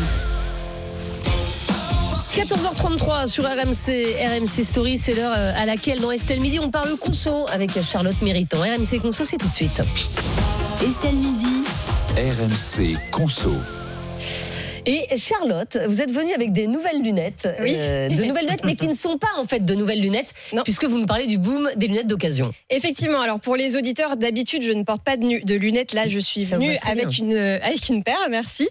14h33 sur RMC, RMC Story, c'est l'heure euh, à laquelle dans Estelle Midi on parle conso avec Charlotte Méritant. RMC Conso, c'est tout de suite. Estelle Midi. RMC Conso. Et Charlotte, vous êtes venue avec des nouvelles lunettes, Oui. euh, de nouvelles lunettes, mais qui ne sont pas en fait de nouvelles lunettes, Non. puisque vous nous parlez du boom des lunettes d'occasion. Effectivement, alors pour les auditeurs, d'habitude, je ne porte pas de, lunettes. Là, je suis venue avec une, euh, avec une paire, merci.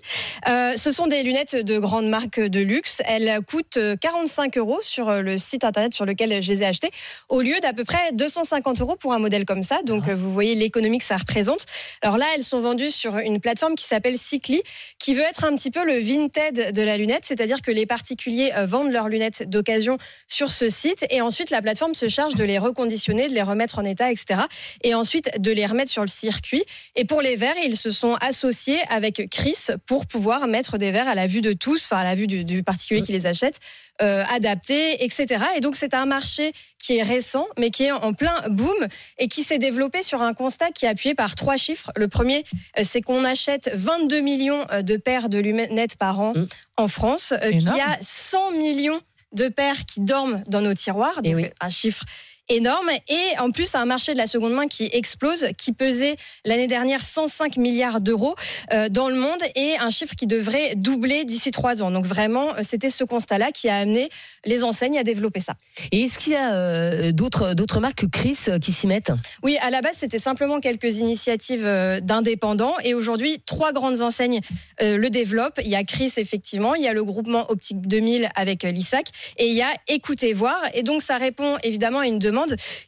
Euh, ce sont des lunettes de grande marque de luxe. Elles coûtent euh, 45 euros sur le site internet sur lequel je les ai achetées, au lieu d'à peu près 250 euros pour un modèle comme ça. Donc, euh, vous voyez l'économie que ça représente. Alors là, elles sont vendues sur une plateforme qui s'appelle Cycli, qui veut être un petit peu le Vinted de la lunette, c'est-à-dire que les particuliers euh, vendent leurs lunettes d'occasion sur ce site et ensuite la plateforme se charge de les reconditionner, de les remettre en état, etc. Et ensuite de les remettre sur le circuit. Et pour les verres, ils se sont associés avec Chris pour pouvoir mettre des verres à la vue de tous, enfin à la vue du, du particulier qui les achète, euh, adaptés, etc. Et donc c'est un marché qui est récent, mais qui est en plein boom et qui s'est développé sur un constat qui est appuyé par trois chiffres. Le premier, euh, c'est qu'on achète 22 millions euh, de paires de lunettes par an Mm. en France, euh, qu'il y a 100 millions de paires qui dorment dans nos tiroirs, Eh donc oui. un chiffre énorme. Et en plus, un marché de la seconde main qui explose, qui pesait l'année dernière 105 milliards d'euros euh, dans le monde et un chiffre qui devrait doubler d'ici trois ans. Donc vraiment, euh, c'était ce constat-là qui a amené les enseignes à développer ça. Et est-ce qu'il y a euh, d'autres d'autres marques que Chris qui s'y mettent? Oui, à la base, c'était simplement quelques initiatives d'indépendants. Et aujourd'hui, trois grandes enseignes euh, le développent. Il y a Chris, effectivement. Il y a le groupement Optique 2000 avec l'ISAC. Et il y a Écoutez Voir. Et donc, ça répond évidemment à une demande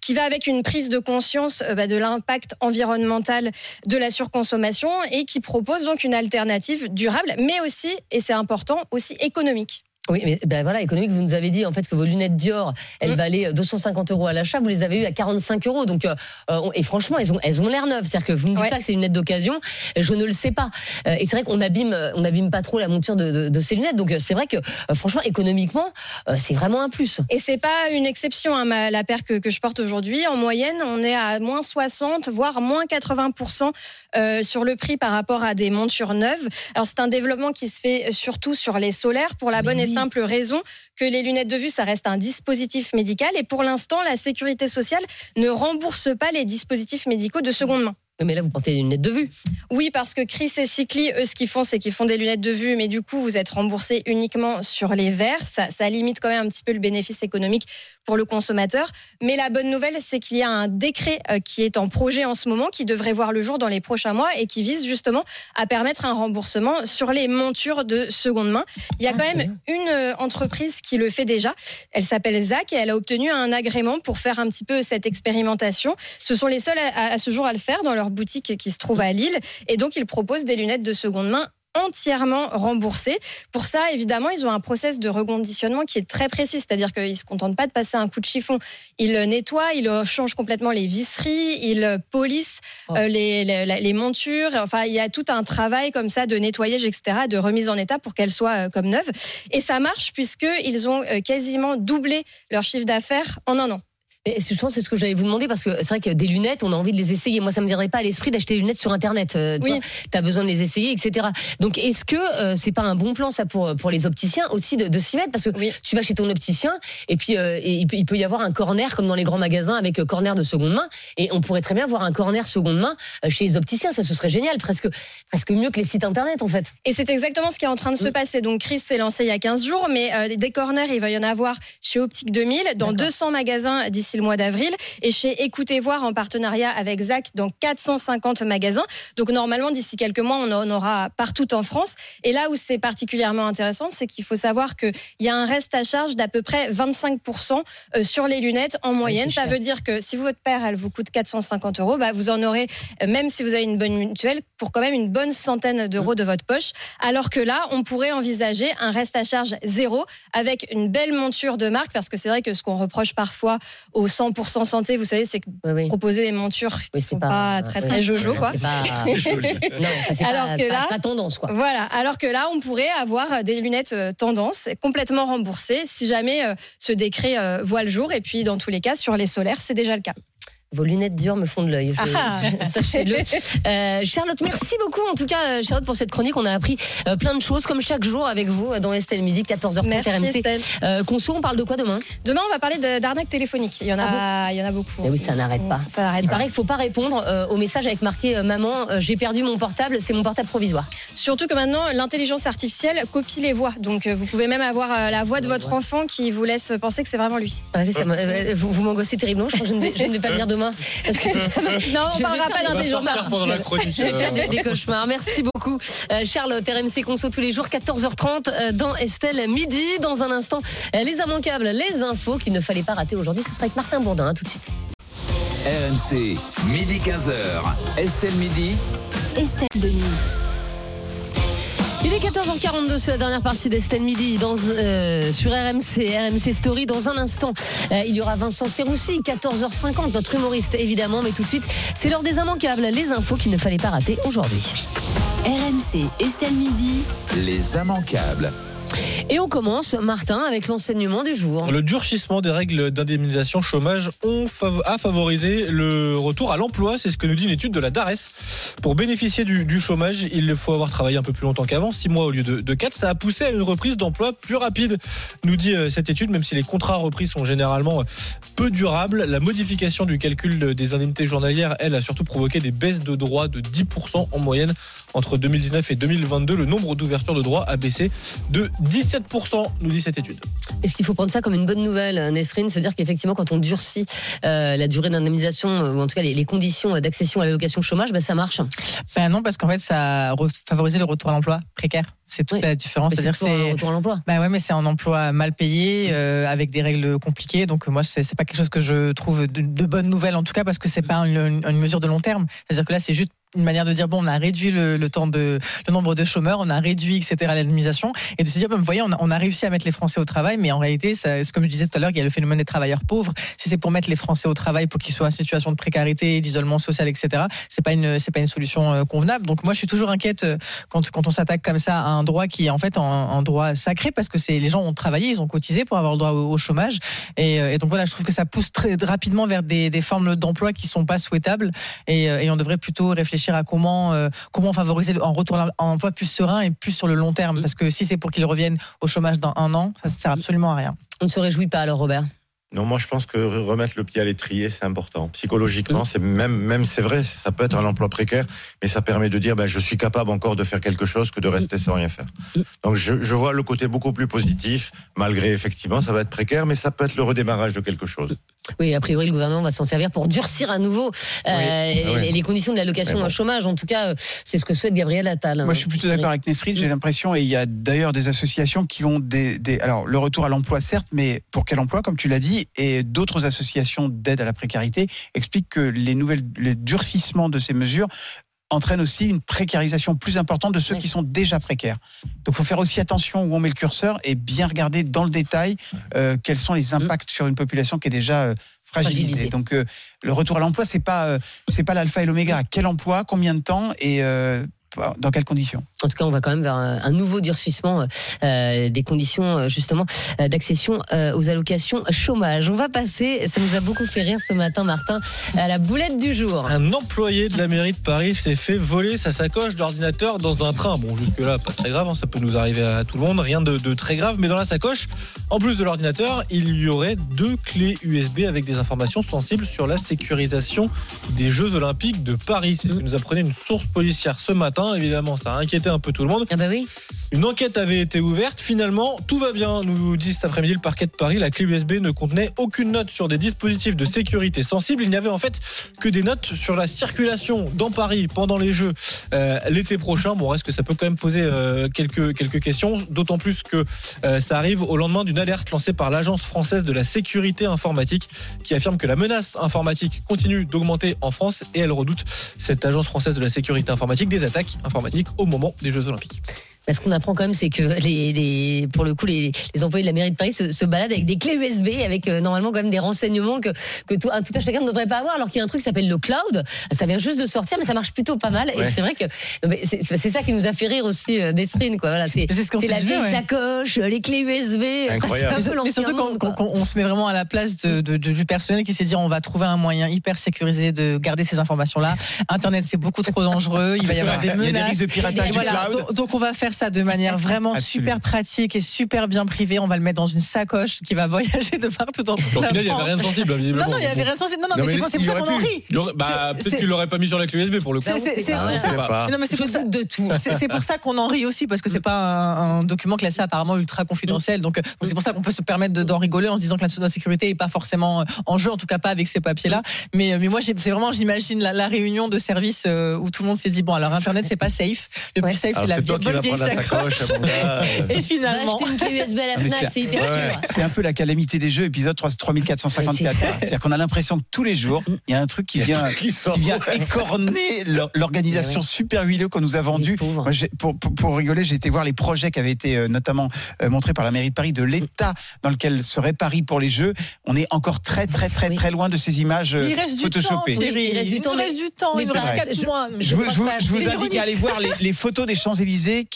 qui va avec une prise de conscience euh, bah, de l'impact environnemental de la surconsommation et qui propose donc une alternative durable, mais aussi, et c'est important, aussi économique. Oui, mais ben voilà, économique, vous nous avez dit en fait que vos lunettes Dior, elles Mm. valaient 250 euros à l'achat, vous les avez eues à 45 euros. Donc, euh, euh, et franchement, elles ont, elles ont l'air neuves. C'est-à-dire que vous ne dites Ouais. pas que c'est une lunette d'occasion, je ne le sais pas. Euh, et c'est vrai qu'on abîme, on abîme pas trop la monture de, de- de ces lunettes. Donc, euh, c'est vrai que euh, franchement, économiquement, euh, c'est vraiment un plus. Et c'est pas une exception, hein, ma- la paire que, que je porte aujourd'hui. En moyenne, on est à moins 60, voire moins 80% euh, sur le prix par rapport à des montures neuves. Alors c'est un développement qui se fait surtout sur les solaires pour la Mais bonne et. Simple raison que les lunettes de vue, ça reste un dispositif médical. Et pour l'instant, la sécurité sociale ne rembourse pas les dispositifs médicaux de seconde main. Mais là, vous portez des lunettes de vue. Oui, parce que Chris et Cycli, eux, ce qu'ils font, c'est qu'ils font des lunettes de vue, mais du coup, vous êtes remboursé uniquement sur les verres. Ça, ça limite quand même un petit peu le bénéfice économique pour le consommateur. Mais la bonne nouvelle, c'est qu'il y a un décret euh, qui est en projet en ce moment, qui devrait voir le jour dans les prochains mois et qui vise justement à permettre un remboursement sur les montures de seconde main. Il y a Ah, quand même une euh, entreprise qui le fait déjà. Elle s'appelle ZAC et elle a obtenu un agrément pour faire un petit peu cette expérimentation. Ce sont les seuls à, à ce jour à le faire dans leur boutique qui se trouve à Lille. Et donc, ils proposent des lunettes de seconde main entièrement remboursées. Pour ça, évidemment, ils ont un process de reconditionnement qui est très précis, c'est-à-dire qu'ils ne se contentent pas de passer un coup de chiffon. Ils nettoient, ils changent complètement les visseries, ils polissent Oh. euh, les, les, les montures. Enfin, il y a tout un travail comme ça de nettoyage, etc., de remise en état pour qu'elles soient euh, comme neuves. Et ça marche puisqu'ils ont euh, quasiment doublé leur chiffre d'affaires en un an. Et je pense que c'est ce que j'allais vous demander parce que c'est vrai que des lunettes, on a envie de les essayer. Moi, ça me viendrait pas à l'esprit d'acheter des lunettes sur Internet. Euh, Oui. Tu as besoin de les essayer, etc. Donc, est-ce que euh, c'est pas un bon plan ça pour pour les opticiens aussi de, de s'y mettre? Parce que Oui. tu vas chez ton opticien et puis euh, et il, peut, il peut y avoir un corner comme dans les grands magasins avec euh, corner de seconde main et on pourrait très bien voir un corner seconde main euh, chez les opticiens. Ça, ce serait génial, presque presque mieux que les sites Internet en fait. Et c'est exactement ce qui est en train de se Mm. passer. Donc, Chris s'est lancé il y a 15 jours, mais euh, des corners, il va y en avoir chez Optique 2000, dans D'accord. 200 magasins d'ici le mois d'avril, et chez Écoutez Voir en partenariat avec ZAC dans 450 magasins. Donc, normalement, d'ici quelques mois, on en aura partout en France. Et là où c'est particulièrement intéressant, c'est qu'il faut savoir qu'il y a un reste à charge d'à peu près 25% euh, sur les lunettes en moyenne. c'est Ça veut dire que si votre paire, elle vous coûte 450 euros, bah, vous en aurez, euh, même si vous avez une bonne mutuelle, pour quand même une bonne centaine d'euros de votre poche. Alors que là, on pourrait envisager un reste à charge zéro avec une belle monture de marque, parce que c'est vrai que ce qu'on reproche parfois au 100% santé, vous savez, c'est que Oui, oui. proposer des montures qui Oui, sont pas, pas- très oui. très jojo, quoi. Pas. non, Alors pas, que pas là- tendance quoi. Voilà. Alors que là, on pourrait avoir des lunettes euh, tendance complètement remboursées si jamais euh, ce décret euh, voit le jour. Et puis, dans tous les cas, sur les solaires, c'est déjà le cas. Vos lunettes dures me font de l'œil. Ah. Sachez-le. Euh, Charlotte, merci beaucoup. En tout cas, euh, Charlotte, pour cette chronique, on a appris euh, plein de choses, comme chaque jour avec vous, dans Estelle Midi, 14h30 Merci, RMC. Euh, Conso, on parle de quoi demain? Demain, on va parler d'arnaque téléphonique. Il y en a, il y en a beaucoup. Eh oui, ça n'arrête pas. Ça n'arrête Il pas. paraît qu'il faut pas répondre au message avec marqué Maman, j'ai perdu mon portable, c'est mon portable provisoire. Surtout que maintenant, l'intelligence artificielle copie les voix. Donc, vous pouvez même avoir la voix de votre enfant qui vous laisse penser que c'est vraiment lui. Ouais, ça, vous vous m'angoissez terriblement. Je ne vais, je ne vais pas venir demain. Parce que ça va- Non, on vais parlera pas des- pendant la chronique. Faire des, euh, des cauchemars. Merci beaucoup, Euh, Charlotte. RMC Conso tous les jours, 14h30 euh, dans Estelle midi. Dans un instant, euh, les immanquables, les infos qu'il ne fallait pas rater aujourd'hui. Ce sera avec Martin Bourdin. À tout de suite. RMC, midi 15h. Estelle Midi. Estelle Denis. Il est 14h42, c'est la dernière partie d'Estelle Midi dans, euh, sur RMC, RMC Story. Dans un instant, euh, il y aura Vincent Serroussi, 14h50, notre humoriste évidemment. Mais tout de suite, c'est l'heure des immanquables, les infos qu'il ne fallait pas rater aujourd'hui. RMC Estelle Midi. Les immanquables. Et on commence, Martin, avec l'enseignement du jour. Le durcissement des règles d'indemnisation chômage a favorisé le retour à l'emploi. C'est ce que nous dit une étude de la DARES. Pour bénéficier du, chômage, il faut avoir travaillé un peu plus longtemps qu'avant, 6 mois au lieu de, de 4. Ça a poussé à une reprise d'emploi plus rapide, nous dit euh, cette étude, même si les contrats repris sont généralement euh, peu durables. La modification du calcul de- des indemnités journalières, elle, a surtout provoqué des baisses de droits de 10% en moyenne. Entre 2019 et 2022, le nombre d'ouvertures de droits a baissé de 10 17%, nous dit cette étude. Est-ce qu'il faut prendre ça comme une bonne nouvelle, Nesrine, se dire qu'effectivement, quand on durcit euh, la durée d'indemnisation, euh, ou en tout cas les, les conditions d'accession à l'allocation chômage, bah, ça marche? Ben non, parce qu'en fait, ça a favorisé le retour à l'emploi précaire. C'est toute la différence. C'est-à-dire c'est retour à l'emploi. Bah ouais, mais c'est un emploi mal payé, euh, avec des règles compliquées. Donc moi, c'est c'est pas quelque chose que je trouve de, de bonne nouvelle, en tout cas, parce que c'est pas une, une mesure de long terme. C'est-à-dire que là, c'est juste une manière de dire bon, on a réduit le, temps de le nombre de chômeurs, on a réduit etc l'indemnisation et de se dire bon, vous voyez, on a, réussi à mettre les Français au travail, mais en réalité, ça, comme je disais tout à l'heure, il y a le phénomène des travailleurs pauvres. Si c'est pour mettre les Français au travail pour qu'ils soient en situation de précarité, d'isolement social, etc., c'est pas une c'est pas une solution euh, convenable. Donc moi, je suis toujours inquiète euh, quand quand on s'attaque comme ça à un droit qui est en fait un, droit sacré parce que c'est les gens ont travaillé, ils ont cotisé pour avoir le droit au, chômage et, euh, et donc voilà, je trouve que ça pousse très rapidement vers des, des formes d'emploi qui sont pas souhaitables et on devrait plutôt réfléchir à comment euh, comment favoriser un retour à l'emploi plus serein et plus sur le long terme parce que si c'est pour qu'ils reviennent au chômage dans un an, ça ne sert absolument à rien. On ne se réjouit pas alors, Robert? Non, moi je pense que remettre le pied à l'étrier, c'est important. Psychologiquement, c'est même, même c'est vrai, ça peut être un emploi précaire, mais ça permet de dire, ben, je suis capable encore de faire quelque chose que de rester sans rien faire. Donc je, je vois le côté beaucoup plus positif, malgré effectivement, ça va être précaire, mais ça peut être le redémarrage de quelque chose. Oui, a priori, le gouvernement va s'en servir pour durcir à nouveau euh, Oui. les- conditions de l'allocation bon. au chômage. En tout cas, euh, c'est ce que souhaite Gabriel Attal. Moi, je suis plutôt d'accord avec Nesrine. J'ai l'impression, et il y a d'ailleurs des associations qui ont des, des- alors le retour à l'emploi certes, mais pour quel emploi, comme tu l'as dit, et d'autres associations d'aide à la précarité expliquent que les nouvelles, les durcissements de ces mesures entraînent aussi une précarisation plus importante de ceux qui sont déjà précaires. Donc, il faut faire aussi attention où on met le curseur et bien regarder dans le détail euh, quels sont les impacts sur une population qui est déjà euh, fragilisée. Fragilisée. Donc, euh, le retour à l'emploi, c'est pas euh, c'est pas l'alpha et l'oméga. Quel emploi, combien de temps et euh, dans quelles conditions? En tout cas, on va quand même vers un, nouveau durcissement euh, des conditions euh, justement euh, d'accession euh, aux allocations chômage. On va passer, ça nous a beaucoup fait rire ce matin, Martin, à la boulette du jour. Un employé de la mairie de Paris s'est fait voler sa sacoche d'ordinateur dans un train. Bon, jusque-là, pas très grave, hein, ça peut nous arriver à tout le monde, rien de, de très grave, mais dans la sacoche, en plus de l'ordinateur, il y aurait deux clés USB avec des informations sensibles sur la sécurisation des Jeux Olympiques de Paris. C'est ce que nous apprenait une source policière ce matin. Évidemment, ça a inquiété un peu tout le monde. Ah bah oui. Une enquête avait été ouverte. Finalement, tout va bien, nous dit cet après-midi le parquet de Paris. La clé USB ne contenait aucune note sur des dispositifs de sécurité sensibles. Il n'y avait en fait que des notes sur la circulation dans Paris pendant les Jeux euh, l'été prochain. Bon, reste que ça peut quand même poser euh, quelques, quelques questions, d'autant plus que euh, ça arrive au lendemain d'une alerte lancée par l'Agence française de la sécurité informatique qui affirme que la menace informatique continue d'augmenter en France et elle redoute, cette Agence française de la sécurité informatique, des attaques informatiques au moment des Jeux Olympiques. Bah, Ce qu'on apprend quand même, c'est que les, les- pour le coup, les, les employés de la mairie de Paris se, se baladent avec des clés USB, avec euh, normalement quand même des renseignements que, que tout, un tout à chacun ne devrait pas avoir, alors qu'il y a un truc qui s'appelle le cloud. Ça vient juste de sortir, mais ça marche plutôt pas mal. Et c'est vrai que c'est ça qui nous a fait rire aussi euh, d'Esrine, quoi. Voilà, c'est ce la vieille ouais. sacoche, les clés USB. Incroyable. C'est un peu Mais surtout quand, on se met vraiment à la place de- de- de- du personnel qui s'est dit on va trouver un moyen hyper sécurisé de garder ces informations-là. Internet c'est beaucoup trop dangereux, il va y avoir des Il y a des menaces. risques de piratage voilà, cloud. donc, donc on va faire ça de manière vraiment Absolument. super pratique et super bien privée. On va le mettre dans une sacoche qui va voyager de partout dans toute Au la final, il n'y avait rien de sensible, hein, visiblement. Non, non, il y avait rien de sensible. Non, non, mais, c'est pour- c'est pour ça qu'on en rit. Bah, peut-être qu'il l'aurait pas mis sur la clé USB pour le coup. C'est-. Mais non, mais c'est pour ça. de tout. C'est pour ça qu'on en rit aussi, parce que c'est pas un, document classé apparemment ultra confidentiel. Donc, c'est pour ça qu'on peut se permettre de- d'en rigoler en se disant que la sécurité est pas forcément euh, en jeu, en tout cas pas avec ces papiers-là. Mais, euh, mais moi, c'est vraiment, j'imagine la, réunion de services euh, où tout le monde s'est dit bon, alors Internet c'est pas safe. Le plus safe c'est la bonne vieille la sacoche. gars. Et Va finalement. acheter une clé USB à la Fnac, c'est- hyper Ouais. sûr. C'est un peu la calamité des jeux, épisode 3- 3454. C'est ça. C'est-à-dire qu'on a l'impression que tous les jours, il y a un truc qui vient, Qui sort. qui vient écorner l'or- l'organisation super huileuse qu'on nous a vendue. Pour, pour, pour rigoler, j'ai été voir les projets qui avaient été euh, notamment euh, montrés par la mairie de Paris de l'état dans lequel serait Paris pour les Jeux. On est encore très très très très loin de ces images euh, Il reste du temps, photoshopées. Il reste du temps, Il reste du temps. mais Il nous reste bref, 4 je- mois. Je vous, indique à aller voir les, les photos des Champs-Élysées,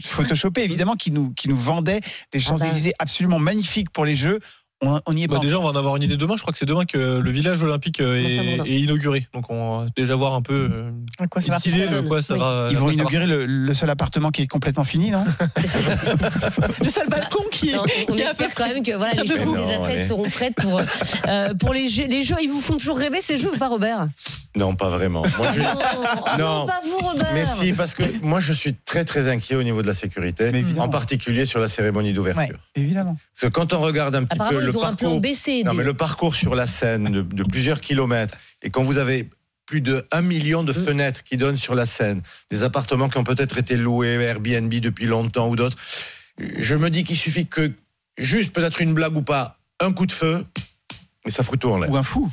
photoshopées évidemment, qui nous, qui nous vendaient des Champs-Élysées absolument magnifiques pour les Jeux. On on n'y est Bah, pas. déjà, on va en avoir une idée demain. Je crois que c'est demain que le village olympique euh, est, inauguré. Donc, on va déjà voir un peu euh, À quoi ça va de quoi ça Oui. va. Ils vont ça inaugurer le, le seul appartement qui est complètement fini, non Le seul balcon qui est. Non, on qui espère quand même que voilà, les des Non, athlètes allez. seront prêtes pour, euh, pour les, jeux, les jeux. Ils vous font toujours rêver ces jeux ou pas, Robert? Non, pas vraiment. Moi, je- Non, Non. pas vous, Robert. Mais si, parce que moi, je suis très, très inquiet au niveau de la sécurité, en particulier sur la cérémonie d'ouverture. Évidemment. Parce que quand on regarde un petit peu le ils ont un plan parcours, B, C et non, mais le parcours sur la Seine de, de plusieurs kilomètres, et quand vous avez plus de 1 million Mm. de fenêtres qui donnent sur la Seine, des appartements qui ont peut-être été loués Airbnb depuis longtemps ou d'autres, je me dis qu'il suffit que juste peut-être une blague ou pas, un coup de feu, et ça fout tout en l'air. Ou un fou.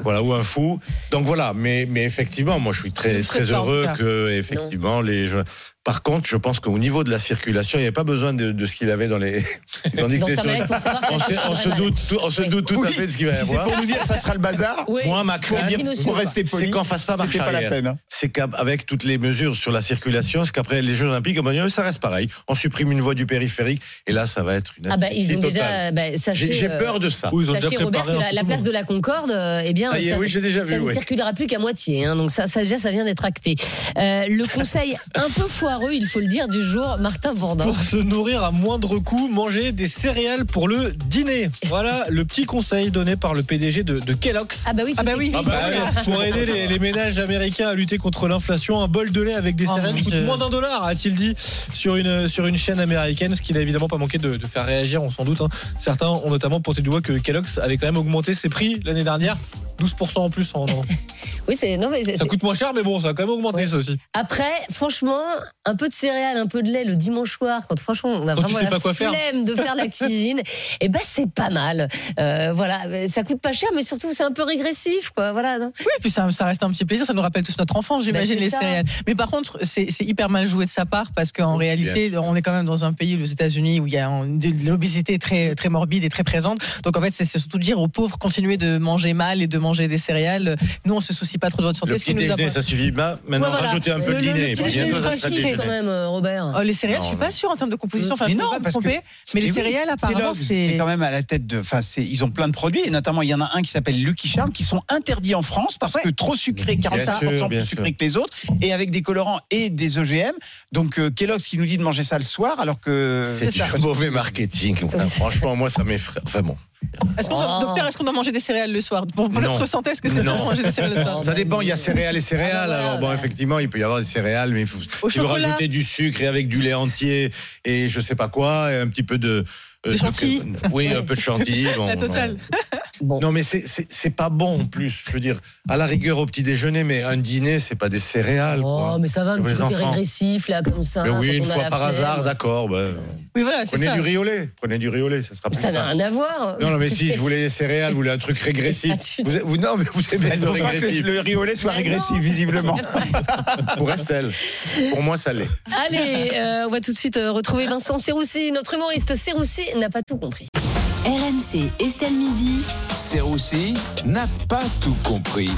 Voilà, ou un fou. Donc voilà, mais, mais effectivement, moi je suis très, très heureux que effectivement les. Par contre, je pense qu'au niveau de la circulation, il n'y avait pas besoin de, de ce qu'il avait dans les. Ils ont dit que pour savoir on, se, on doute, tout- on se Oui. doute tout à fait de ce qu'il va y Si c'est avoir. pour nous dire que ça sera le bazar, Oui. Moi, ma pour, crainte, pour rester poli, c'est qu'on fasse pas marche pas la peine. hein. C'est qu'avec toutes les mesures sur la circulation, c'est qu'après les Jeux Olympiques, on va dire, ça reste pareil. On supprime une voie du périphérique, et là, ça va être une Ah bah ils ont déjà bah, J'ai euh, peur de ça. Oui, ils ont Sachez, déjà Robert, que la, place de la Concorde, euh, eh bien, Ça y est, oui, j'ai déjà ça vu, ne circulera plus qu'à moitié. hein, donc ça, ça déjà, ça vient d'être acté. Euh, le conseil un peu foireux, il faut le dire, du jour, Martin Bourdin. Pour se nourrir à moindre coût, manger des céréales pour le dîner. Voilà le petit conseil donné par le PDG de, de Kellogg's. Ah bah oui, Ah bah oui. Ah bah pour aider les, les ménages américains à lutter contre l'inflation, un bol de lait avec des Oh céréales coûte Dieu. moins d'un dollar, a-t-il dit sur une, sur une chaîne américaine, ce qui n'a évidemment pas manqué de, de faire réagir, on s'en doute. hein. Certains ont notamment pointé du doigt que Kellogg's avait quand même augmenté ses prix l'année dernière, 12% en plus. En, en- Oui, c'est non mais c'est- Ça coûte moins cher, mais bon, ça a quand même augmenté Ouais. ça aussi. Après, franchement, un peu de céréales, un peu de lait le dimanche soir, quand franchement on a Quand tu vraiment sais la pas quoi faire. flemme de faire la cuisine, et ben c'est pas mal. Euh, voilà, ça coûte pas cher, mais surtout c'est un peu régressif, quoi. Voilà. Oui, puis ça, ça reste un petit plaisir, ça nous rappelle tous notre enfance, j'imagine, Bah, c'est les ça. céréales. Mais par contre, c'est hyper mal joué de sa part parce qu'en réalité, on est quand même dans un pays, les États-Unis, où il y a de l'obésité très, très morbide et très présente. Donc en fait, c'est surtout de dire aux pauvres, continuez de manger mal et de manger des céréales. Nous, on se soucie pas trop de votre santé. Le ce qui petit nous déjeuner, apporte- ça suffit pas. Maintenant, Ouais, voilà. rajoutez un peu Le- de dîner. le et le quand déjeuner. même, euh, Robert. Oh, les céréales, Non, je suis pas sûre en termes de composition. Enfin, Mais je non, me parce que-. Mais les oui, céréales, apparemment, c'est. quand même à la tête de. Enfin, c'est- ils ont plein de produits et notamment il y en a un qui s'appelle Lucky Charm qui sont interdits en France parce Ouais. que trop sucré, Bien 45% sûr, bien plus sucré sûr. que les autres et avec des colorants et des OGM. Donc euh, Kellogg's qui nous dit de manger ça le soir alors que C'est du mauvais marketing. Enfin, Oui, c'est franchement, moi, ça m'effraie. Enfin bon. Est-ce qu'on doit- Oh. Docteur, est-ce qu'on doit manger des céréales le soir? Pour, Non. notre santé, est-ce que c'est bon Non. de manger des céréales le soir? Ça dépend, il y a céréales et céréales. Ah, bah voilà, Alors bon, effectivement, il peut y avoir des céréales, mais il faut, Au vous chocolat. rajoutez du sucre et avec du lait entier et je sais pas quoi, et un petit peu de... euh, De de- chantilly. Oui, un peu de chantilly. bon, La totale. Bon. Non, mais c'est- pas bon en plus. Je veux dire, à la rigueur au petit déjeuner, mais un dîner, c'est pas des céréales. Oh, quoi. mais ça va, un petit côté régressif, là, comme ça. Mais oui, une fois par hasard, d'accord. ben, Oui, voilà, c'est prenez ça. du riz au lait. Prenez du riz au lait, ça sera plus Ça n'a rien à voir. Non, non, mais si je voulais des céréales, vous voulez un truc régressif. Ah, tu- Vous, vous- non, mais vous aimez le régressif. le, le riz au lait soit Mais non. régressif visiblement. Pour Estelle. Pour moi, ça l'est. Allez, euh, on va tout de suite euh, retrouver Vincent Serroussi, notre humoriste Serroussi n'a pas tout compris. RMC Estelle Midi. Serroussi n'a pas tout compris.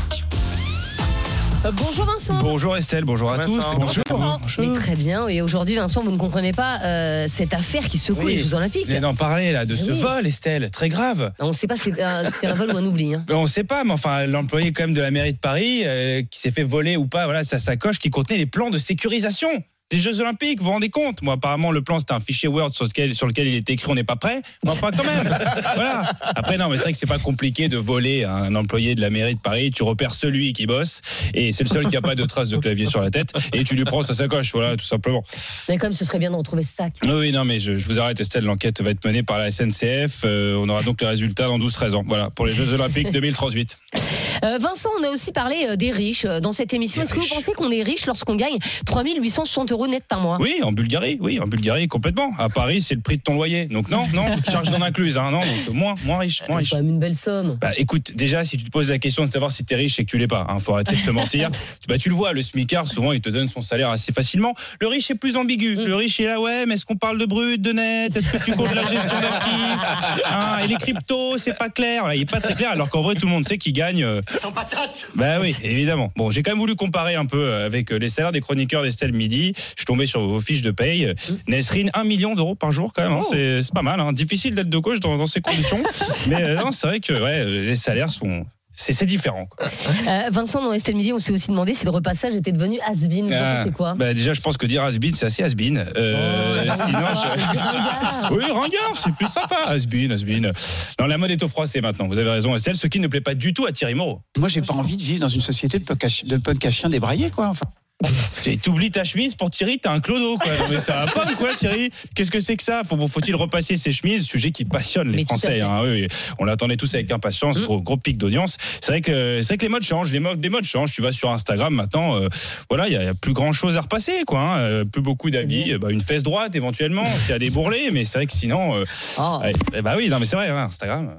Euh, bonjour Vincent. Bonjour Estelle, bonjour à Vincent. tous. et bonjour. Mais très bien. Et aujourd'hui, Vincent, vous ne comprenez pas euh, cette affaire qui secoue Oui. les Jeux Olympiques. Vous venez d'en parler là, de ce Oui. vol, Estelle, très grave. On ne sait pas si euh, c'est un vol ou un oubli. hein. Ben, on ne sait pas, mais enfin, l'employé quand même de la mairie de Paris euh, qui s'est fait voler ou pas, voilà, sa sacoche qui contenait les plans de sécurisation des Jeux Olympiques. Vous vous rendez compte? Moi, apparemment, le plan c'était un fichier Word sur lequel, sur lequel il était écrit on n'est pas prêt. Mais enfin, quand même. voilà. Après, non, mais c'est vrai que c'est pas compliqué de voler un employé de la mairie de Paris. Tu repères celui qui bosse et c'est le seul qui a pas de traces de clavier sur la tête et tu lui prends sa sacoche. Voilà, tout simplement. Mais comme ce serait bien de retrouver ce sac. Oui, oui, non, mais je, je vous arrête, Estelle. L'enquête va être menée par la SNCF. Euh, on aura donc les résultats dans 12-13 ans. Voilà, pour les Jeux Olympiques 2038. Euh, Vincent, on a aussi parlé euh, des riches dans cette émission. Est-ce que vous pensez qu'on est riche lorsqu'on gagne 3860 euros net par mois Oui, en Bulgarie, oui, en Bulgarie, complètement. À Paris, c'est le prix de ton loyer. Donc non, non, charge non incluse, hein, non, donc moins, moins riche, moins C'est riche. quand même une belle somme. Bah, écoute, déjà, si tu te poses la question de savoir si t'es riche et que tu l'es pas, hein, faut arrêter de se mentir. Bah, tu le vois, le smicard, souvent, il te donne son salaire assez facilement. Le riche est plus ambigu. Mm. Le riche est là, ouais, mais est-ce qu'on parle de brut, de net? Est-ce que tu comptes la gestion d'actifs Hein, Et les cryptos, c'est pas clair. Il est pas très clair, alors qu'en vrai, tout le monde sait qu'il gagne. euh, Sans patate Bah oui, évidemment. Bon, j'ai quand même voulu comparer un peu euh, avec euh, les salaires des chroniqueurs d'Estelle Midi. Je suis tombé sur vos fiches de paye. Nesrine, 1 million d'euros par jour quand même. hein. Oh. C'est c'est pas mal. hein. Difficile d'être de gauche dans, dans ces conditions. Mais euh, non, c'est vrai que ouais, les salaires sont c'est différent. quoi. Euh, Vincent, dans Estelle Midi, on s'est aussi demandé si le repassage était devenu has-been. Ah, quoi? bah, déjà, je pense que dire has-been, c'est assez has-been. Euh, Oh. sinon, je- oui, ringard, c'est plus sympa. Has-been, has-been. Non, la mode est au froissé maintenant. Vous avez raison, Estelle. Ce qui ne plaît pas du tout à Thierry Moreau. Moi, j'ai pas envie de vivre dans une société de punk à, de punk à chiens débraillés, quoi. Enfin, T'oublies ta chemise pour Thierry, t'as un clodo, quoi. Non, mais ça va pas ou quoi, Thierry Qu'est-ce que c'est que ça? Faut- Faut-il repasser ses chemises? Sujet qui passionne les Mais Français. hein. Oui, oui. On l'attendait tous avec impatience. Mm. Gros, gros pic d'audience. C'est vrai que c'est vrai que les modes changent. Les modes, les modes changent. Tu vas sur Instagram maintenant. euh, voilà, il y, a- plus grand chose à repasser, quoi. hein. Euh, plus beaucoup d'habits. Bah, une fesse droite éventuellement. S'il y a des bourrelets, mais c'est vrai que sinon. euh, Oh. ouais, eh bah oui, non, mais c'est vrai. hein, Instagram.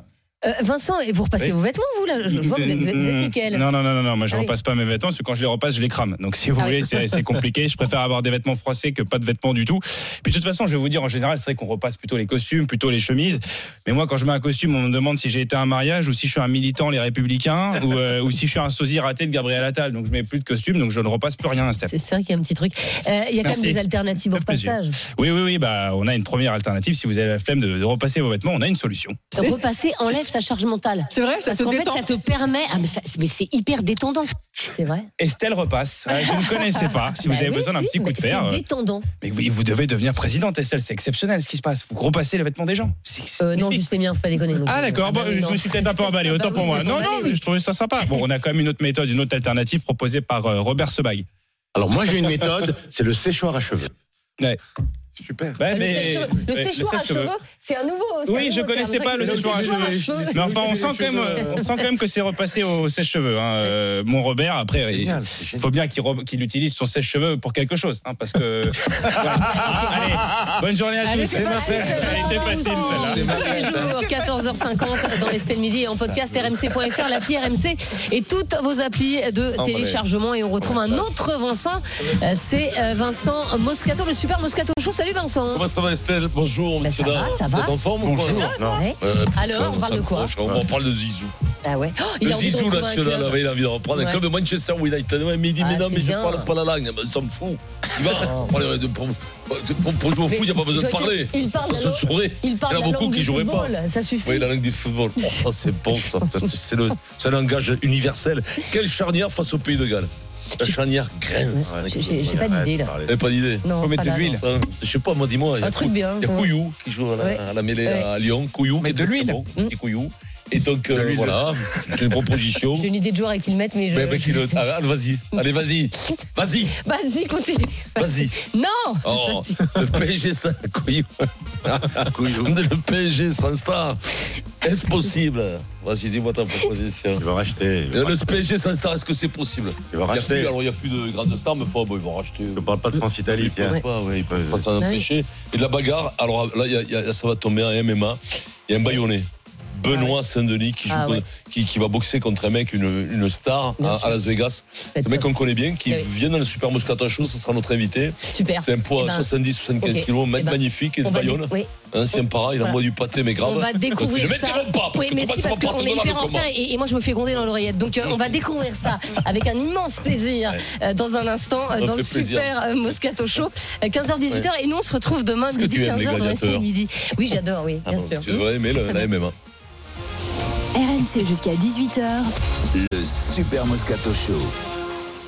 Euh, Vincent, et vous repassez Oui. vos vêtements, vous là Je vois que vous êtes, vous êtes- êtes nickel. Non, non, non, non, non, moi je Ah oui. repasse pas mes vêtements parce que quand je les repasse, je les crame. Donc si vous Ah voulez, c'est c'est compliqué. Je préfère avoir des vêtements froissés que pas de vêtements du tout. Puis de toute façon, je vais vous dire, en général, c'est vrai qu'on repasse plutôt les costumes, plutôt les chemises. Mais moi, quand je mets un costume, on me demande si j'ai été à un mariage ou si je suis un militant, les républicains, ou, euh, ou si je suis un sosie raté de Gabriel Attal. Donc je mets plus de costume, donc je ne repasse plus rien, Steph. C'est vrai qu'il y a un petit truc. Euh, Il y a quand Merci. même des alternatives au repassage. Oui, oui, oui, bah, on a une première alternative. Si vous avez la flemme de, de repasser vos vêtements, on a une solution. Repasser enlève sa charge mentale. C'est vrai, ça Parce te qu'en fait, détend. ça te permet. Ah, mais, ça- mais c'est hyper détendant. C'est vrai. Estelle repasse. Ouais, je ne connaissais pas. Si vous Bah avez oui, besoin d'un si, petit coup mais de fer. C'est euh, détendant. Mais vous, vous devez devenir présidente, Estelle. C'est exceptionnel ce qui se passe. Vous repassez les vêtements des gens. C'est- c'est Euh, non, magnifique. juste les miens, faut pas déconner. non Ah plus. d'accord, Ah, bon, bah oui, je non. me suis peut-être un peu emballé, Ah, autant bah pour oui, moi. Non, non, oui. je trouvais ça sympa. Bon, on a quand même une autre méthode, une autre alternative proposée par euh, Robert Sebag. Alors moi j'ai une méthode, c'est le séchoir à cheveux. Ouais. Super. Ouais, Le séchoir à cheveux, c'est un nouveau. un Oui, je nouveau connaissais terme. pas le séchoir à cheveux. Mais enfin, on sent quand même, euh, on sent quand même que c'est repassé au sèche-cheveux. hein. Euh, Mon Robert, après, il Génial, faut bien qu'il utilise son sèche-cheveux pour quelque chose, hein, parce que. Allez, bonne journée à Allez, tous. c'est Elle était facile, celle-là. Tous les jours, 14h50 dans Estelle Midi et en podcast rmc.fr, l'appli RMC et toutes vos applis de téléchargement. Et on retrouve un autre Vincent. Euh, C'est Vincent Moscato, le super Moscato Show. Salut Vincent. Comment ça va Estelle Bonjour, Ben, monsieur ça va, ça va. Vous êtes en forme ou quoi Ouais. Euh, Alors, on parle de quoi. On parle de Zizou. Ah ouais. Oh, il Le a envie de Zizou national, club. avait envie de reprendre un Ouais. club de Manchester United. Ouais, mais il dit, Ah, mais non, c'est mais je bien. parle pas la langue. Ben, Ça me fout. Il va. Pour, aller- de- pour- jouer au foot, il n'y a pas besoin de je parler. il parle Ça se saurait. Il parle Il y en a beaucoup qui joueraient pas. Ça suffit. Oui, la langue du football. Oh, c'est bon, ça. Le- c'est un langage universel. Quelle charnière face au pays de Galles La charnière grince. J'ai- pas d'idée là. Pas d'idée Non, Faut mettre de l'huile. Je sais pas, moi, dis-moi. il y a Un truc bien. Il y a. Couillou qui joue à la, mêlée à Lyon. Couillou. Mais de l'huile. Petit Couillou. Et donc, euh, voilà, c'est une proposition. J'ai une idée de joueur à qui le mettre, mais je. Mais avec une- ah, allez, vas-y, allez, vas-y, vas-y, Vas-y, continue. vas-y. Non Oh, le PSG sans Couillou. Le PSG sans star. Est-ce possible? Vas-y, dis-moi ta proposition. Ils vont racheter. ils vont Le PSG sans star, est-ce que c'est possible? Ils vont racheter. plus, alors il n'y a plus de grandes stars, mais faut, bon, ils vont racheter. Je parle pas de France-Italie, Ils peuvent tiens. pas, ouais, ils peuvent pas s'en empêcher. Et de la bagarre, alors là, a- y a- ça va tomber en MMA. Il y a un baïonné. Benoît Saint-Denis qui, joue Ah ouais. qui, qui va boxer contre un mec, une, une star à, à Las Vegas. C'est Ce mec qu'on connaît bien, qui Oui. vient dans le Super Moscato Show, ce sera notre invité. Super. C'est un poids Eh ben, 70-75 ok. kilos, un mec Eh ben, magnifique, et de Bayonne. oui. Ancien para, il Voilà. envoie du pâté, mais grave. On va découvrir ne ça. m'interromps pas, parce oui, que mais si, parce qu'on est hyper en retard et, et moi je me fais gronder dans l'oreillette. Donc euh, on va découvrir ça avec un immense plaisir euh, dans un instant euh, dans le super Moscato Show. 15h-18h et nous on se retrouve demain midi tu aimes les 15h dans Midi. Oui, j'adore, oui, Ah bien sûr. Tu devrais aimer la MMA. RMC jusqu'à 18h. Le Super Moscato Show.